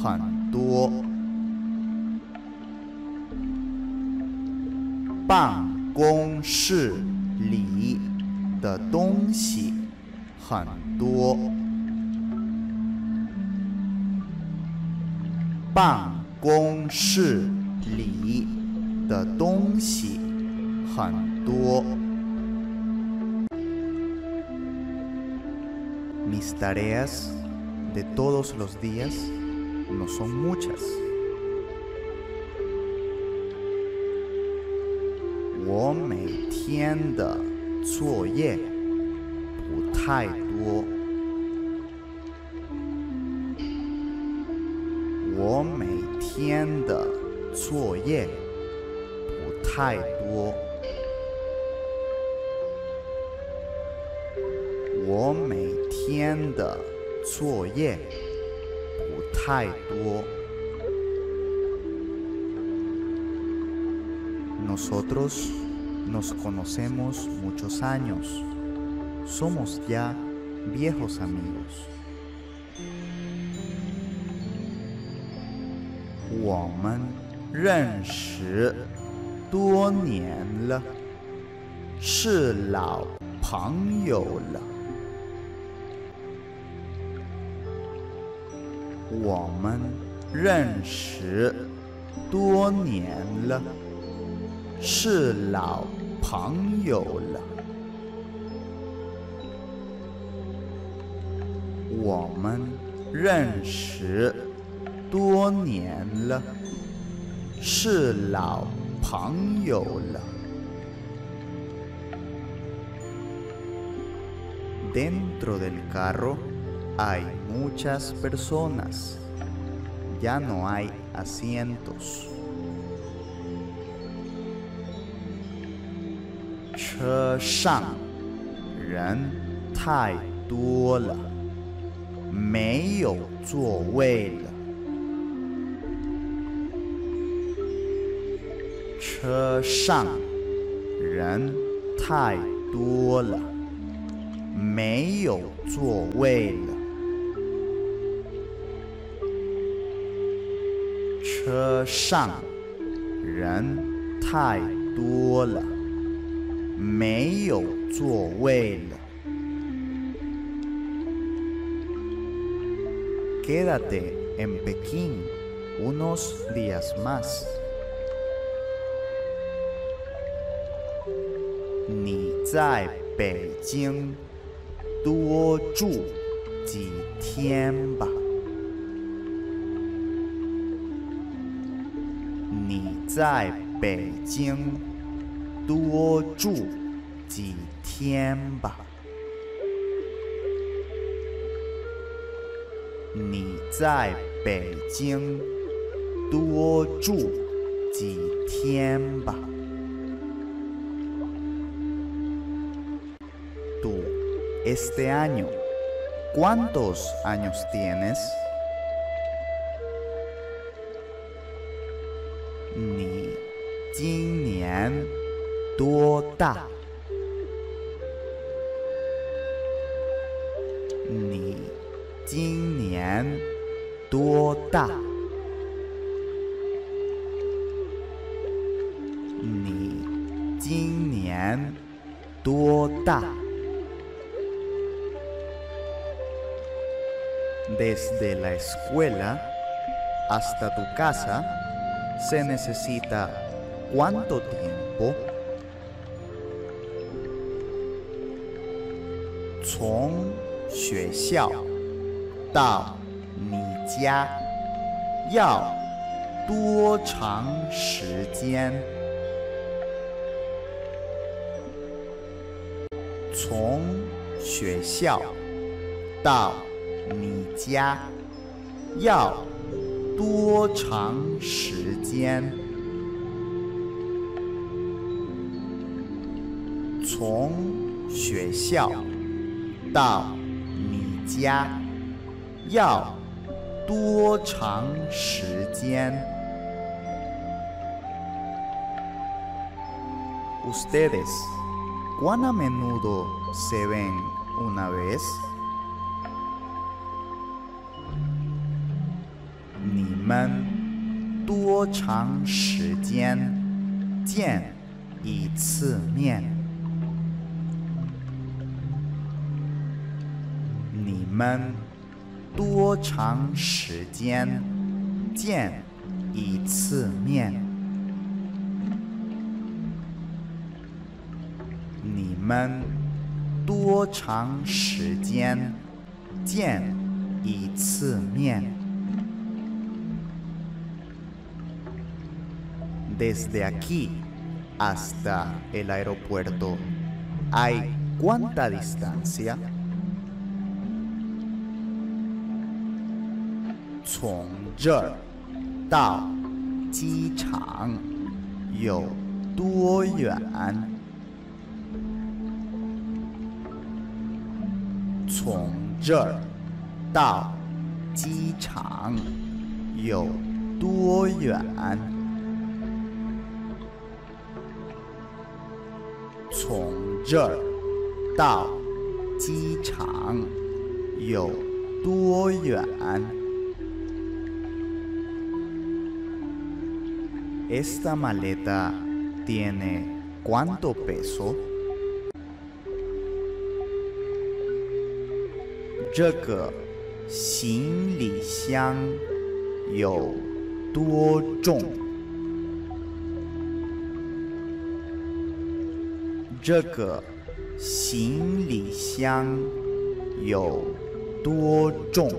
很多。办公室里的东西很多。办公室里的东西很多。Mis tareas de todos los días 我们说，muchas。我每天的作业不太多，我每天的作业不太多，我每天的作业。太多。Nosotros nos conocemos muchos años. Somos ya viejos amigos. 我们认识多年了，是老朋友了。 我们认识多年了，是老朋友了。我们认识多年了，是老朋友了。Dentro del carro hay muchas personas, ya no hay asientos. Che shang, ren tai duola, mei you zuo wei le. Che shang, ren tai duola, mei you zuo wei. 车上人太多了，没有座位了。Quédate en Pekín unos días más。你在北京多住几天吧。 在北京多住几天吧。你在北京多住几天吧。Tú este año, ¿cuántos años tienes? Ni jin nian duo. Ni jin nian. Desde la escuela hasta tu casa se necesita cuánto tiempo. 从学校到你家要多长时间？从学校到你家要多长时间？从学校到你家要多长时间？Ustedes, ¿cuán a menudo se ven una vez? 你们多长时间见一次面？们多长时间见一次面？你们多长时间见一次面？Desde aquí hasta el aeropuerto hay cuánta distancia? 从这儿到机场有多远？从这儿到机场有多远？从这儿到机场有多远 ？Esta maleta tiene cuánto peso？这个行李箱有多重？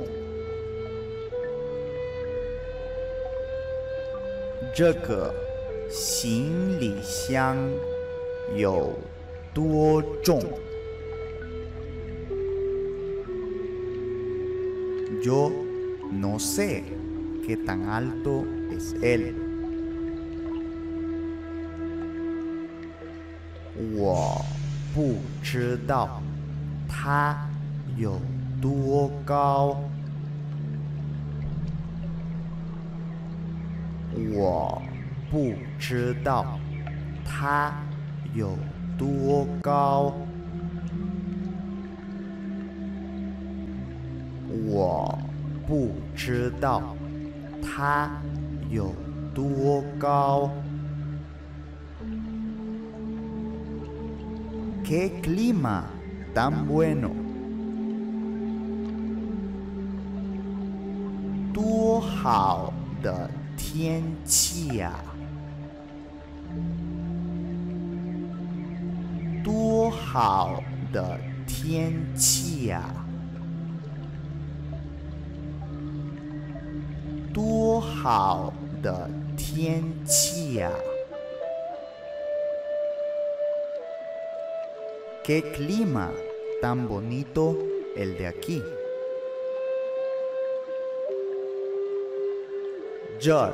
这个行李箱有多重？？Yo no sé qué tan alto es él. 我不知道它有多高。我不知道它有多高。我不知道它有多高。¡Qué clima tan bueno! 多好 天气呀！多好的天气呀！多好的天气呀！Qué clima tan bonito el de aquí. 这儿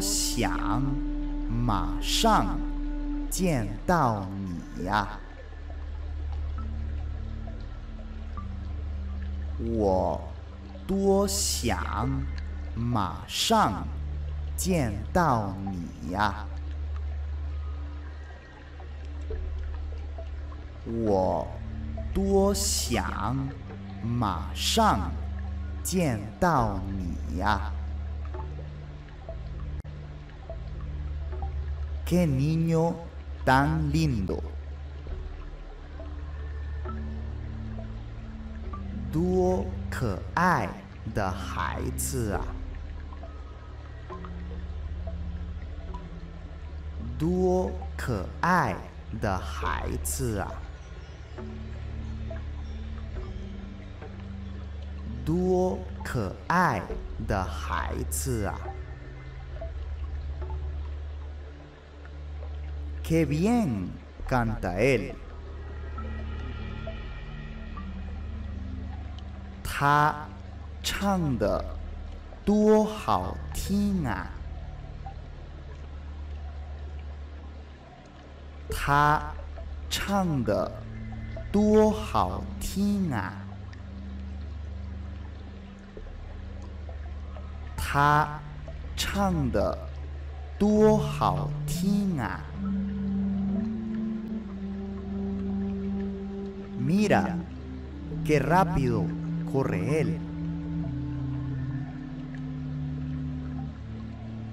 想马上见到你呀！我多想马上见到你呀！我多想马上见到你呀！Qué niño tan lindo！多可爱的孩子啊！多可爱的孩子啊！多可爱的孩子啊！Qué bien canta él！他唱的多好听啊！他唱的多好听啊！他唱的多好听啊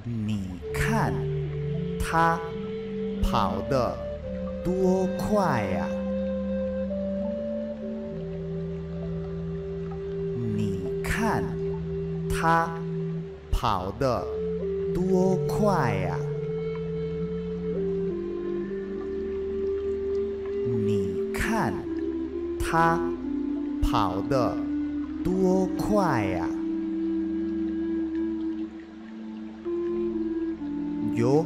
你看他跑得多快呀！你看他跑得多快呀！他跑得多快呀！Yo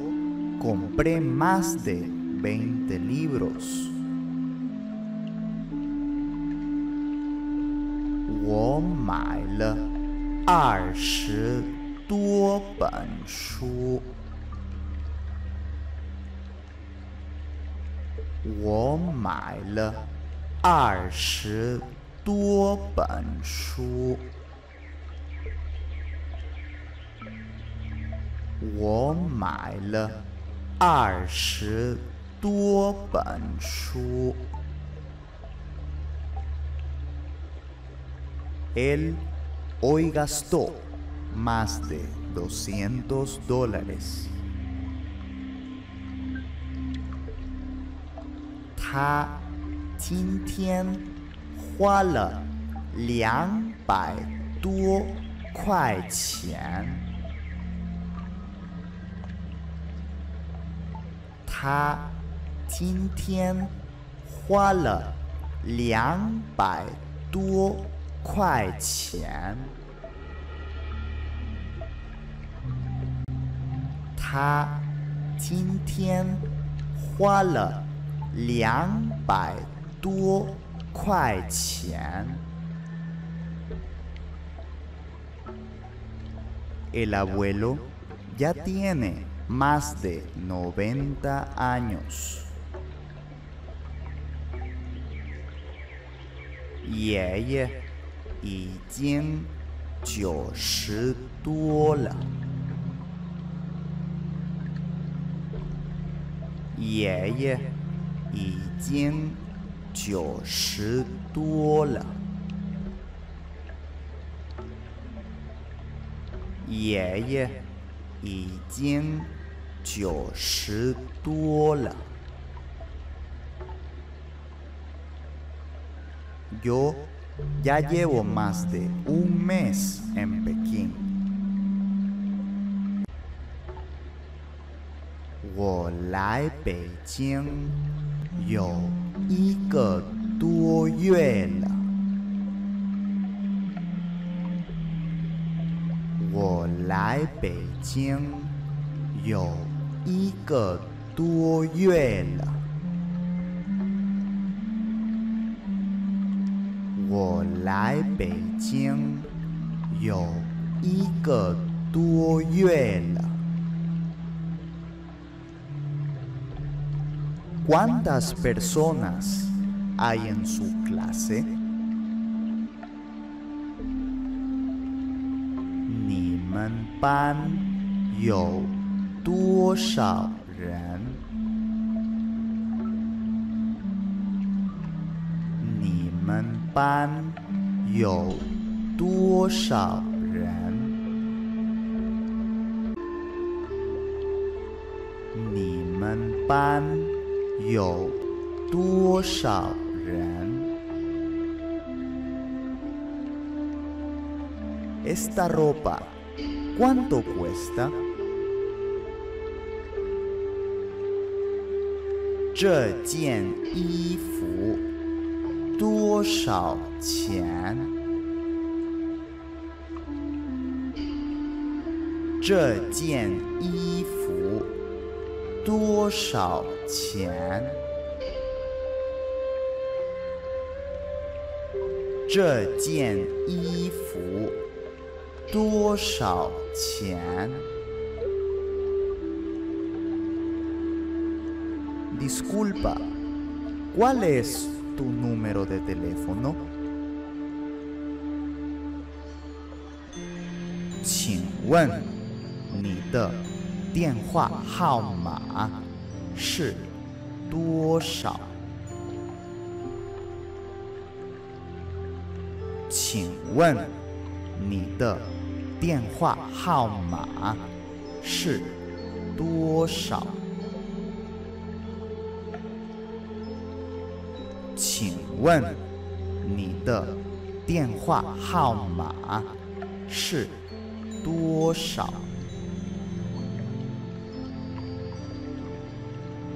compré más de veinte libros. 我买了二十多本书。我买了二十多本书。我买了二十多本书。Él hoy gastó más de 200 dólares. 他 今天花了两百多块钱。他今天花了两百多。块钱，他今天花了两百多块钱。El abuelo ya tiene más de noventa años. 爷爷。已经九十多了，爷爷已经 九十多了，爷爷已经九十多了。有。Ya llevo más de un mes en Pekín. 我来北京有 一个多月了。我来北京有一个多月了。我来北京有一个多月了。¿Cuántas personas hay en su clase? Niman Pan Yo Duo Shao Ren. Ni Men Pan Yo Duo Shao Ren. Pan 有多少人？Esta ropa cuánto cuesta？这件衣服。多少钱？这件衣服多少钱？这件衣服多少钱？Disculpa，¿cuál es？tu número de teléfono？请问你的 电话号码是多少？请问你的电话号码是多少？请问你的电话号码是多少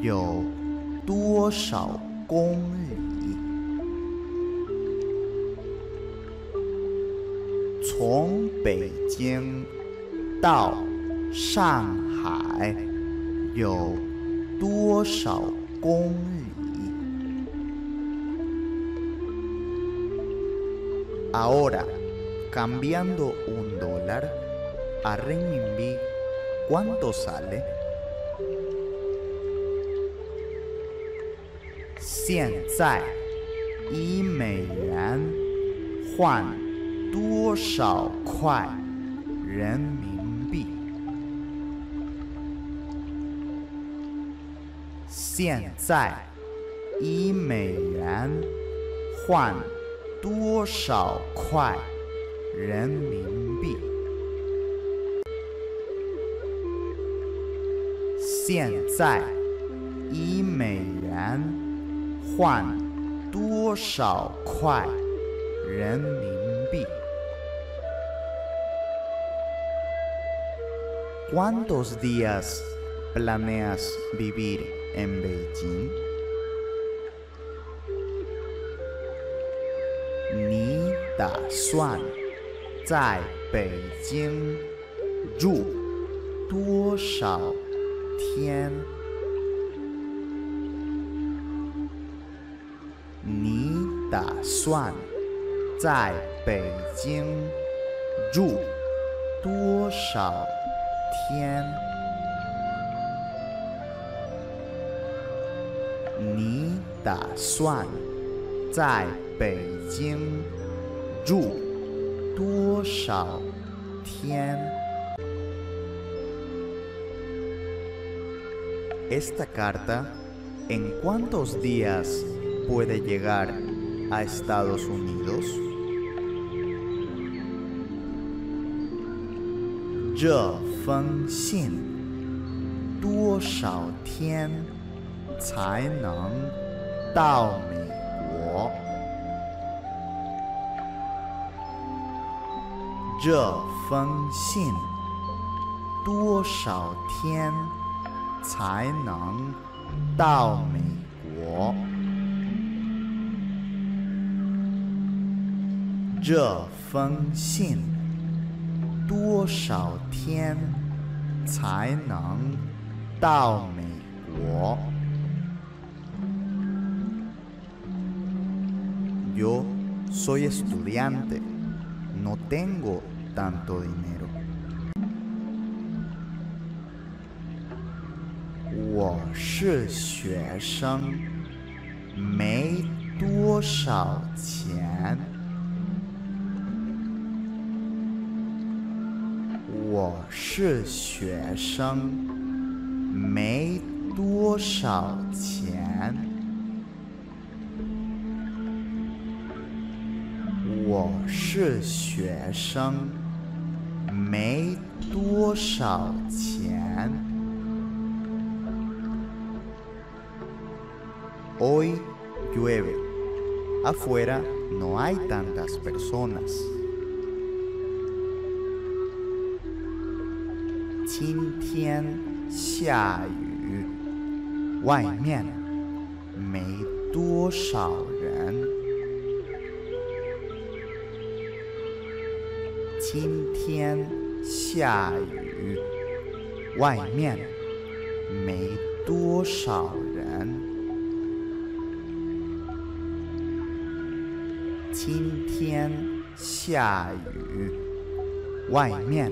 有多少公里？从北京到上海有多少公里？Ahora, cambiando un dólar a renminbi, ¿cuánto sale? 现在一美元换多少块人民币？现在一美元换多少块人民币？现在一美元换多少块人民币？¿Cuántos días planeas vivir en Beijing? 你打算在北京住多少天？打算在北京住多少天？你打算在北京住多少天？Esta carta, ¿en cuántos días puede llegar a Estados Unidos? 这封信多少天才能到美国？这封信多少天才能到美这封信多少天才能到美国？Yo soy estudiante, no tengo tanto dinero. 我是学生，没多少钱。是学生，没多少钱。我是学生，没多少钱。Hoy llueve. Afuera no hay tantas personas. 天下雨，外面没多少人。今天下雨，外面没多少人。今天下雨，外面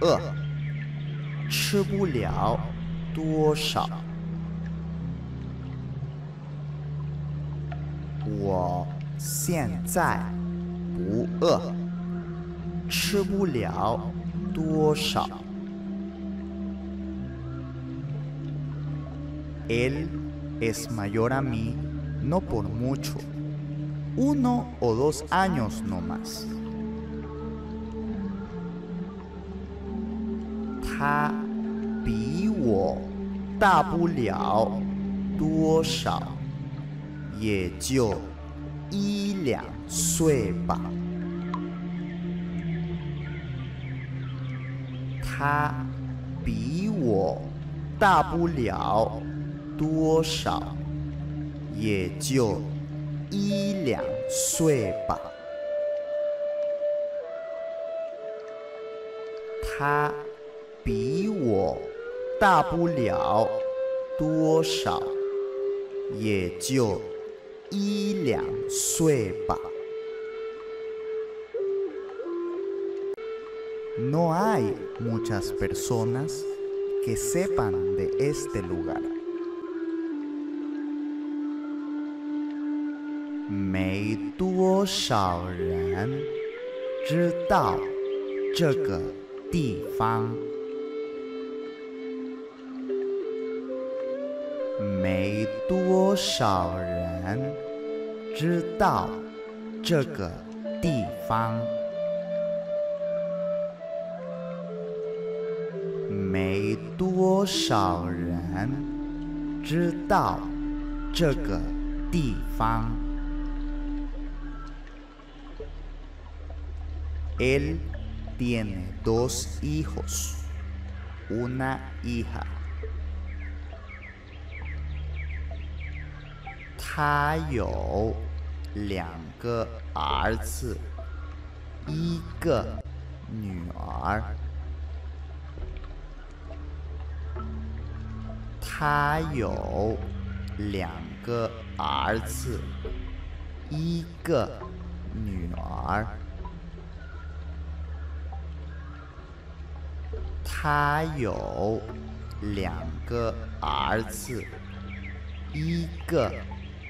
饿，吃不了多少。我现在不饿，吃不了多少。我现在不饿，吃不了多少。Él es mayor a mí, no por mucho, uno o dos años no más. 他比我大不了多少，也就一两岁吧。他比我大不了多少，也就一两岁吧。他比我大不了多少，也就一两岁吧。No hay muchas personas que sepan de este lugar. 没多少人知道这个地方。 没多少人知道这个地方。没多少人知道这个地方。Él tiene dos hijos, una hija. 他有两个儿子，一个女儿。他有两个儿子，一个女儿。他有两个儿子，一个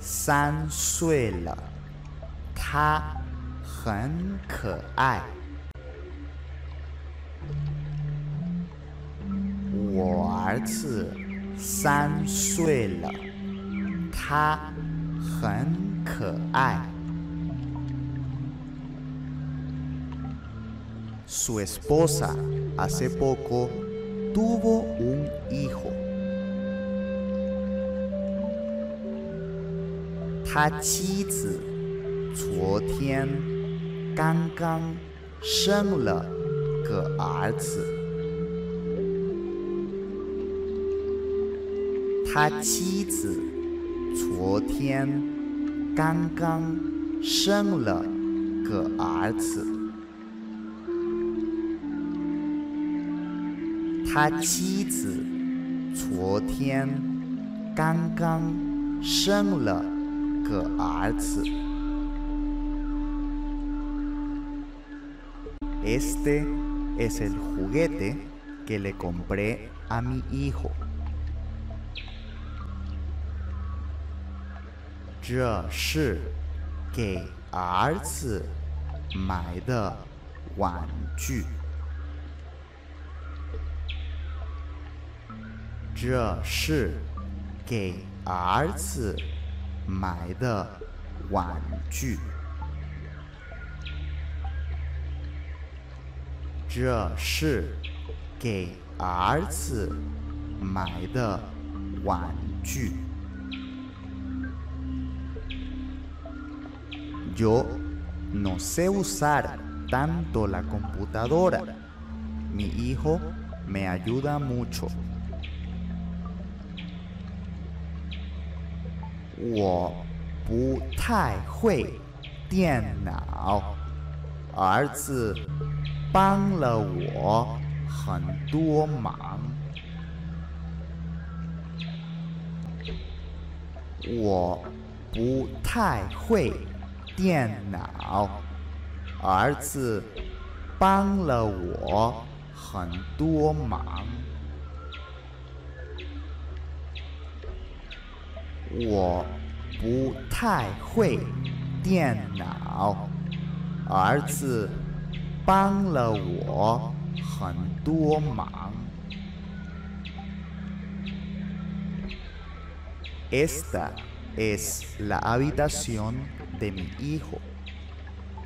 三岁了，他很可爱。我儿子三岁了，他很可爱。Su esposa hace poco tuvo un hijo。 他妻子昨天刚刚生了个儿子。他妻子昨天刚刚生了个儿子。他妻子昨天刚刚生了个儿子。Este es el juguete que le compré a mi hijo。这是给儿子买的玩具。这是给儿子 买的玩具。这是给儿子买的玩具。Yo no sé usar tanto la computadora. Mi hijo me ayuda mucho. 我不太会电脑，儿子帮了我很多忙。我不太会电脑，儿子帮了我很多忙。我不太会电脑，儿子帮了我很多忙。Esta es la habitación de mi hijo.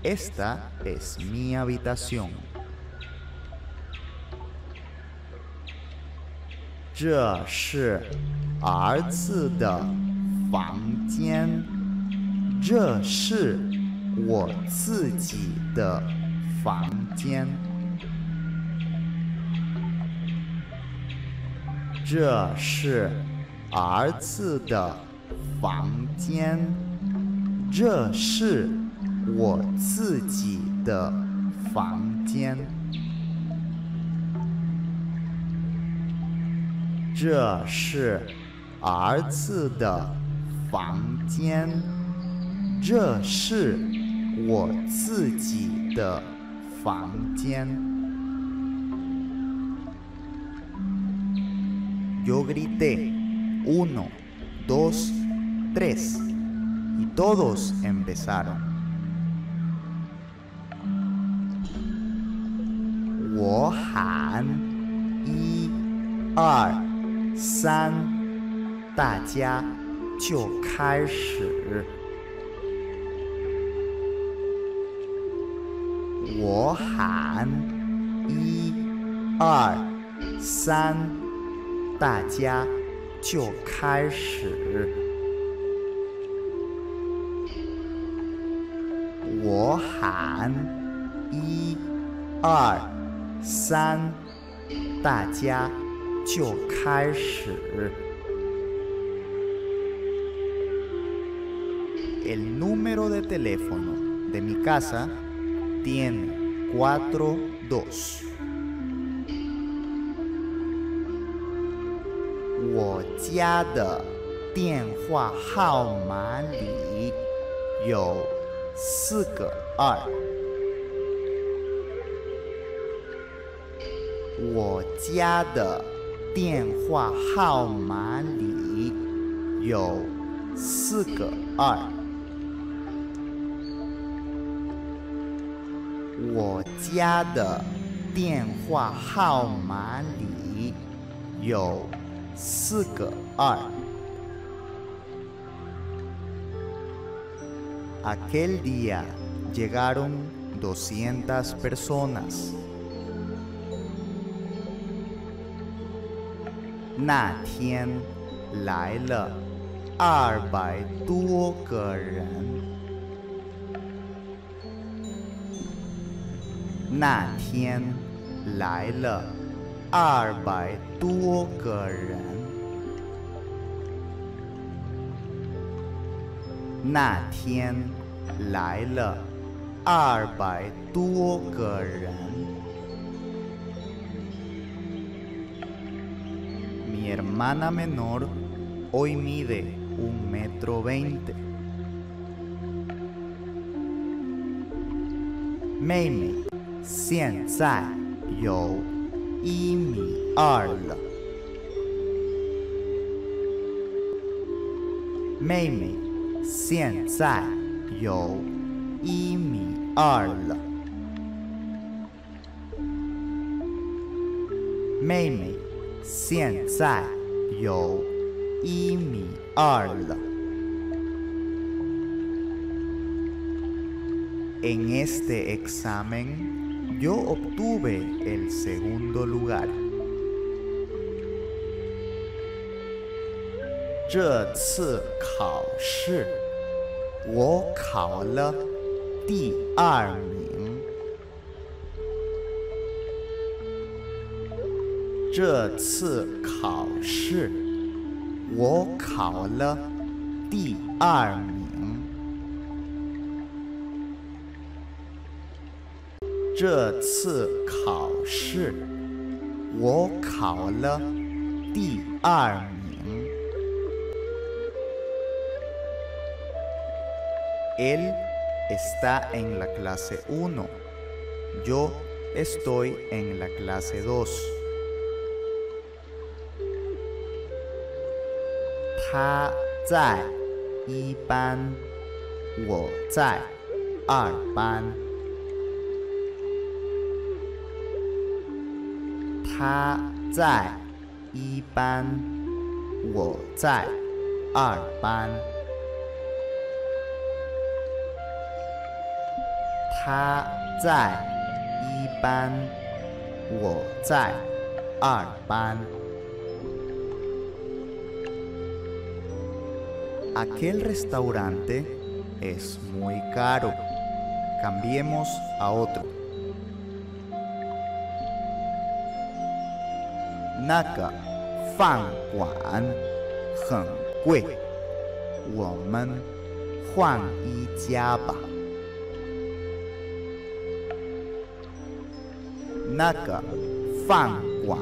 Esta es mi habitación. 这是儿子的房间，这是我自己的房间。这是儿子的房间，这是我自己的房间。这是儿子的房间，这是我自己的房间。Yo grité uno, dos, tres y todos empezaron. 我喊一、二、三，大家 就开始。我喊一、二、三，大家就开始。我喊一、二、三，大家就开始。El número de teléfono de mi casa tiene 42. 我家的电话号码里有四个二。我家的电话号码里有四个二。 我家的电话号码里有四个二。Aquel día llegaron 200 personas. 那天来了二百多个人。那天来了二百多个人。那天来了二百多个人。Mi hermana menor hoy mide un metro veinte. 妹妹 现在有一米二了。妹妹现在有一米二了。妹妹现在有一米二了。En este examen yo obtuve el segundo lugar. 这次考试，我考了第二名。这次考试，我考了第二名。这次考试我考了第二名。Él está en la clase 1. Yo estoy en la clase 2. 他在一班，我在二班。 他在一班，我在二班。他在一班，我在二班。Aquel restaurante es muy caro. Cambiemos a otro. 那个饭馆很贵，我们换一家吧。那个饭馆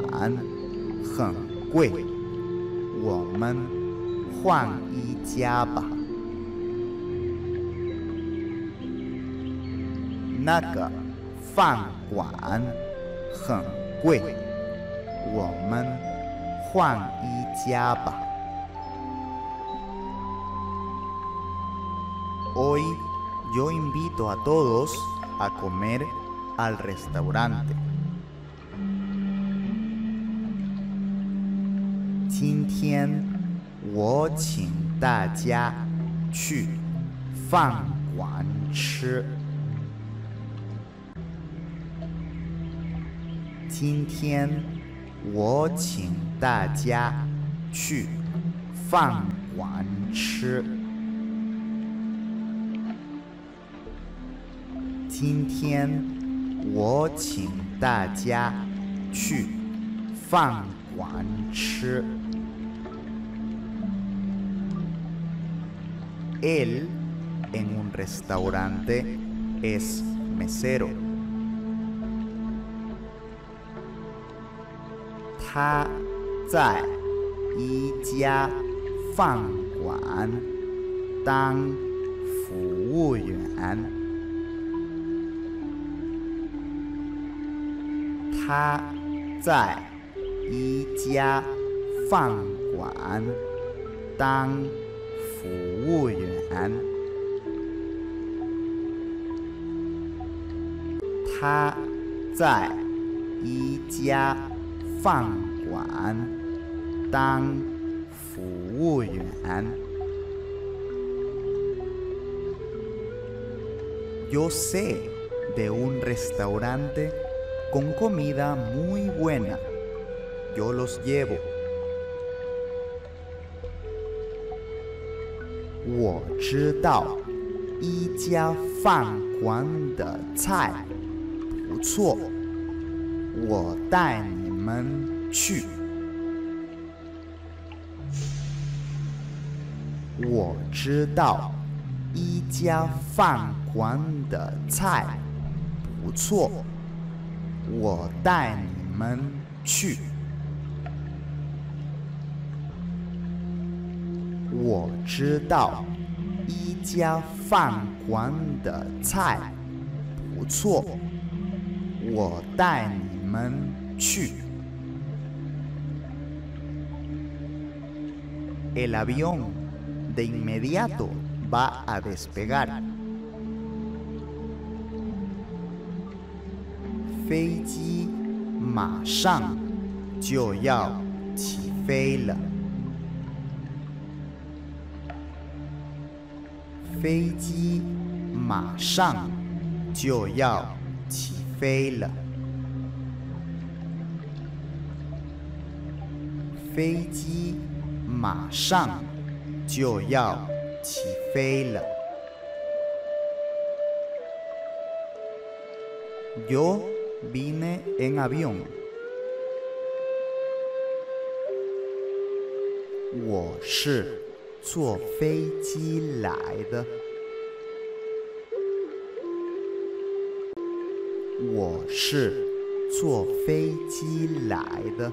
很贵，我们换一家吧。那个饭馆很贵，我们换一家吧。Hoy yo invito a todos a comer al restaurante. 今天我请大家去饭馆吃。今天 我请大家去饭馆吃。今天我请大家去饭馆吃。Él en un restaurante es mesero. 他在一家饭馆当服务员。他在一家饭馆当服务员。他在一家饭馆当服务员。Yo sé de un restaurante con comida muy buena. Yo los llevo. 我知道一家饭馆的菜不错，我带你 们去。我知道一家饭馆的菜不错，我带你们去。我知道一家饭馆的菜不错，我带你们去。El avión de inmediato va a despegar. 飞机马上就要起飞了。飞机马上就要起飞了。飞机 马上就要起飞了。Yo vine en avión。我是坐飞机来的。我是坐飞机来的。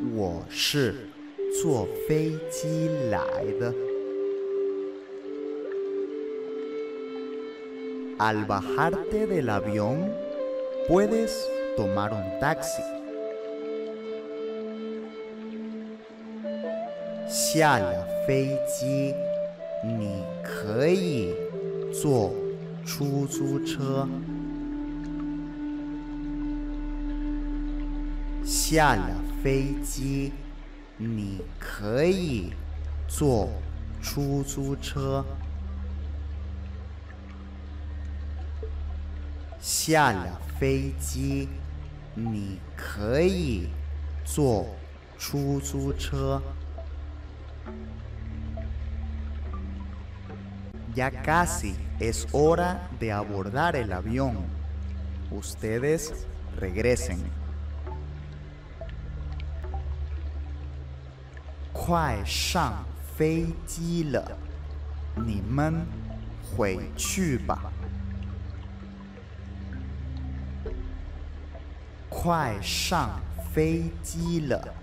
我是坐飞机来的。Al bajarte del avión, puedes tomar un taxi. 下了飞机，你可以坐出租车。下了飞机，你可以坐出租车。下了飞机，你可以坐出租车。Ya casi es hora de abordar el avión. Ustedes regresen. 快上飞机了，你们回去吧。快上飞机了，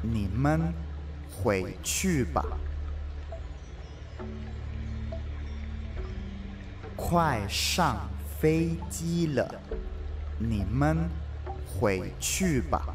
你们回去吧。快上飞机了，你们回去吧。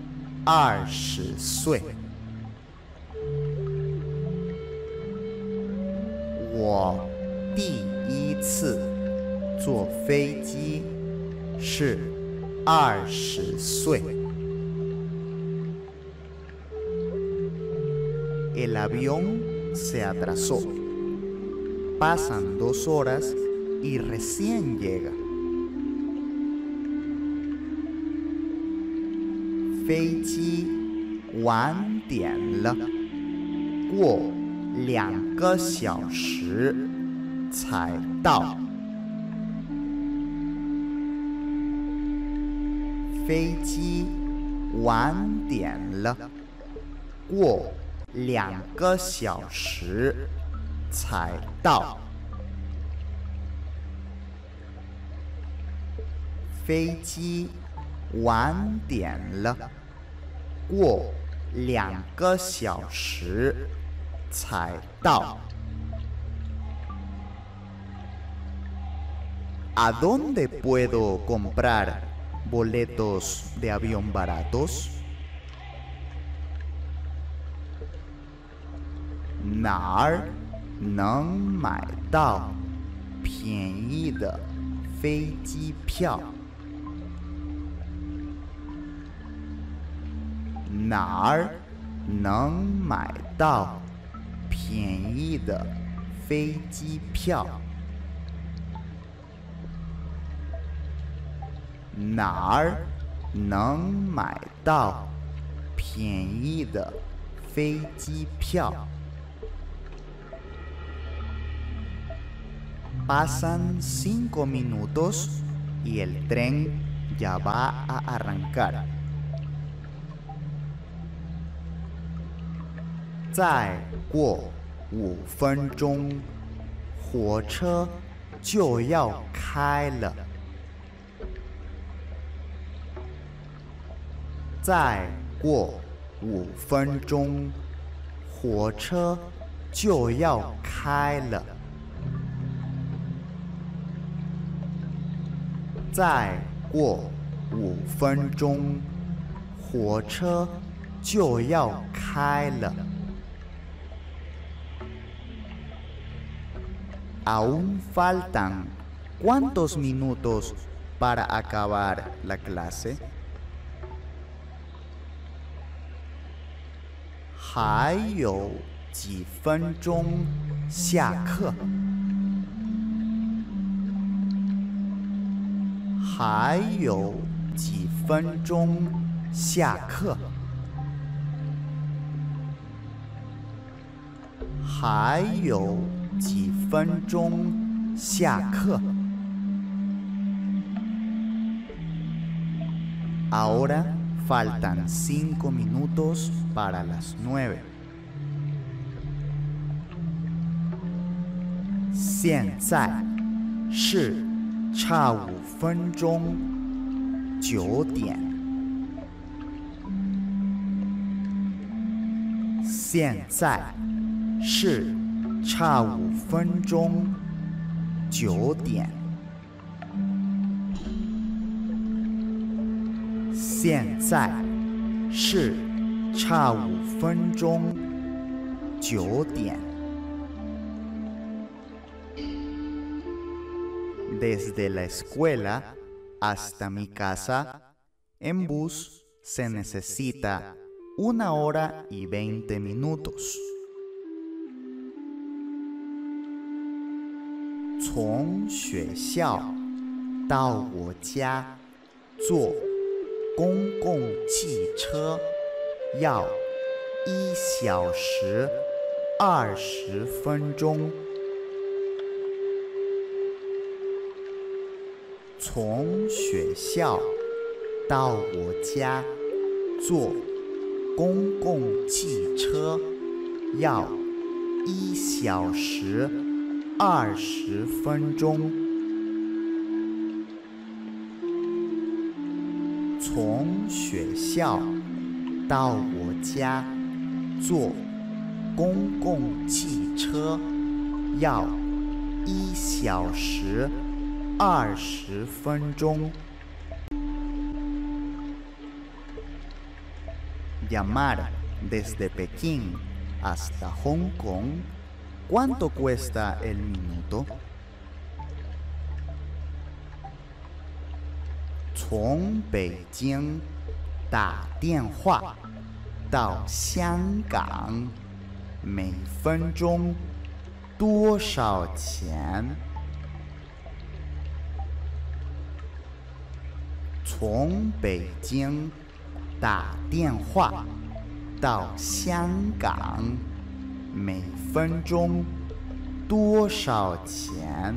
二十岁。我第一次坐飞机是二十岁。El avión se atrasó. Pasan dos horas y recién llega. 飞机晚点了，过两个小时才到。飞机晚点了，过两个小时才到。飞机晚点了，过两个小时才到。¿A dónde puedo comprar boletos de avión baratos? 哪儿能买到便宜的飞机票？ 哪儿能买到便宜的飞机票？哪儿能买到便宜的飞机票？Pasan cinco minutos y el tren ya va a arrancar. 再过五分钟，火车就要开了。再过五分钟，火车就要开了。再过五分钟，火车就要开了。Aún faltan cuántos minutos para acabar la clase? 还有几分钟下课？还有几分钟下课？还有几分钟下课？Ahora faltan cinco minutos para las nueve。现在是。差五分钟，九点。现在是 差五分钟，九点。现在是差五分钟，九点。Desde la escuela hasta mi casa, en bus se necesita una hora y veinte minutos. 从学校到我家坐公共汽车要一小时二十分钟。从学校到我家坐公共汽车要一小时二十分钟。从学校到我家坐公共汽车要一小时。二十分钟。Llamar desde Pekín hasta Hong Kong. ¿Cuánto cuesta el minuto? 从北京打电话到香港，每分钟多少钱？从北京打电话到香港，每分钟多少钱？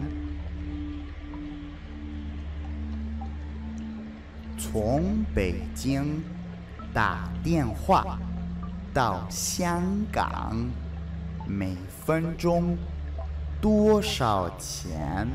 从北京打电话到香港，每分钟多少钱？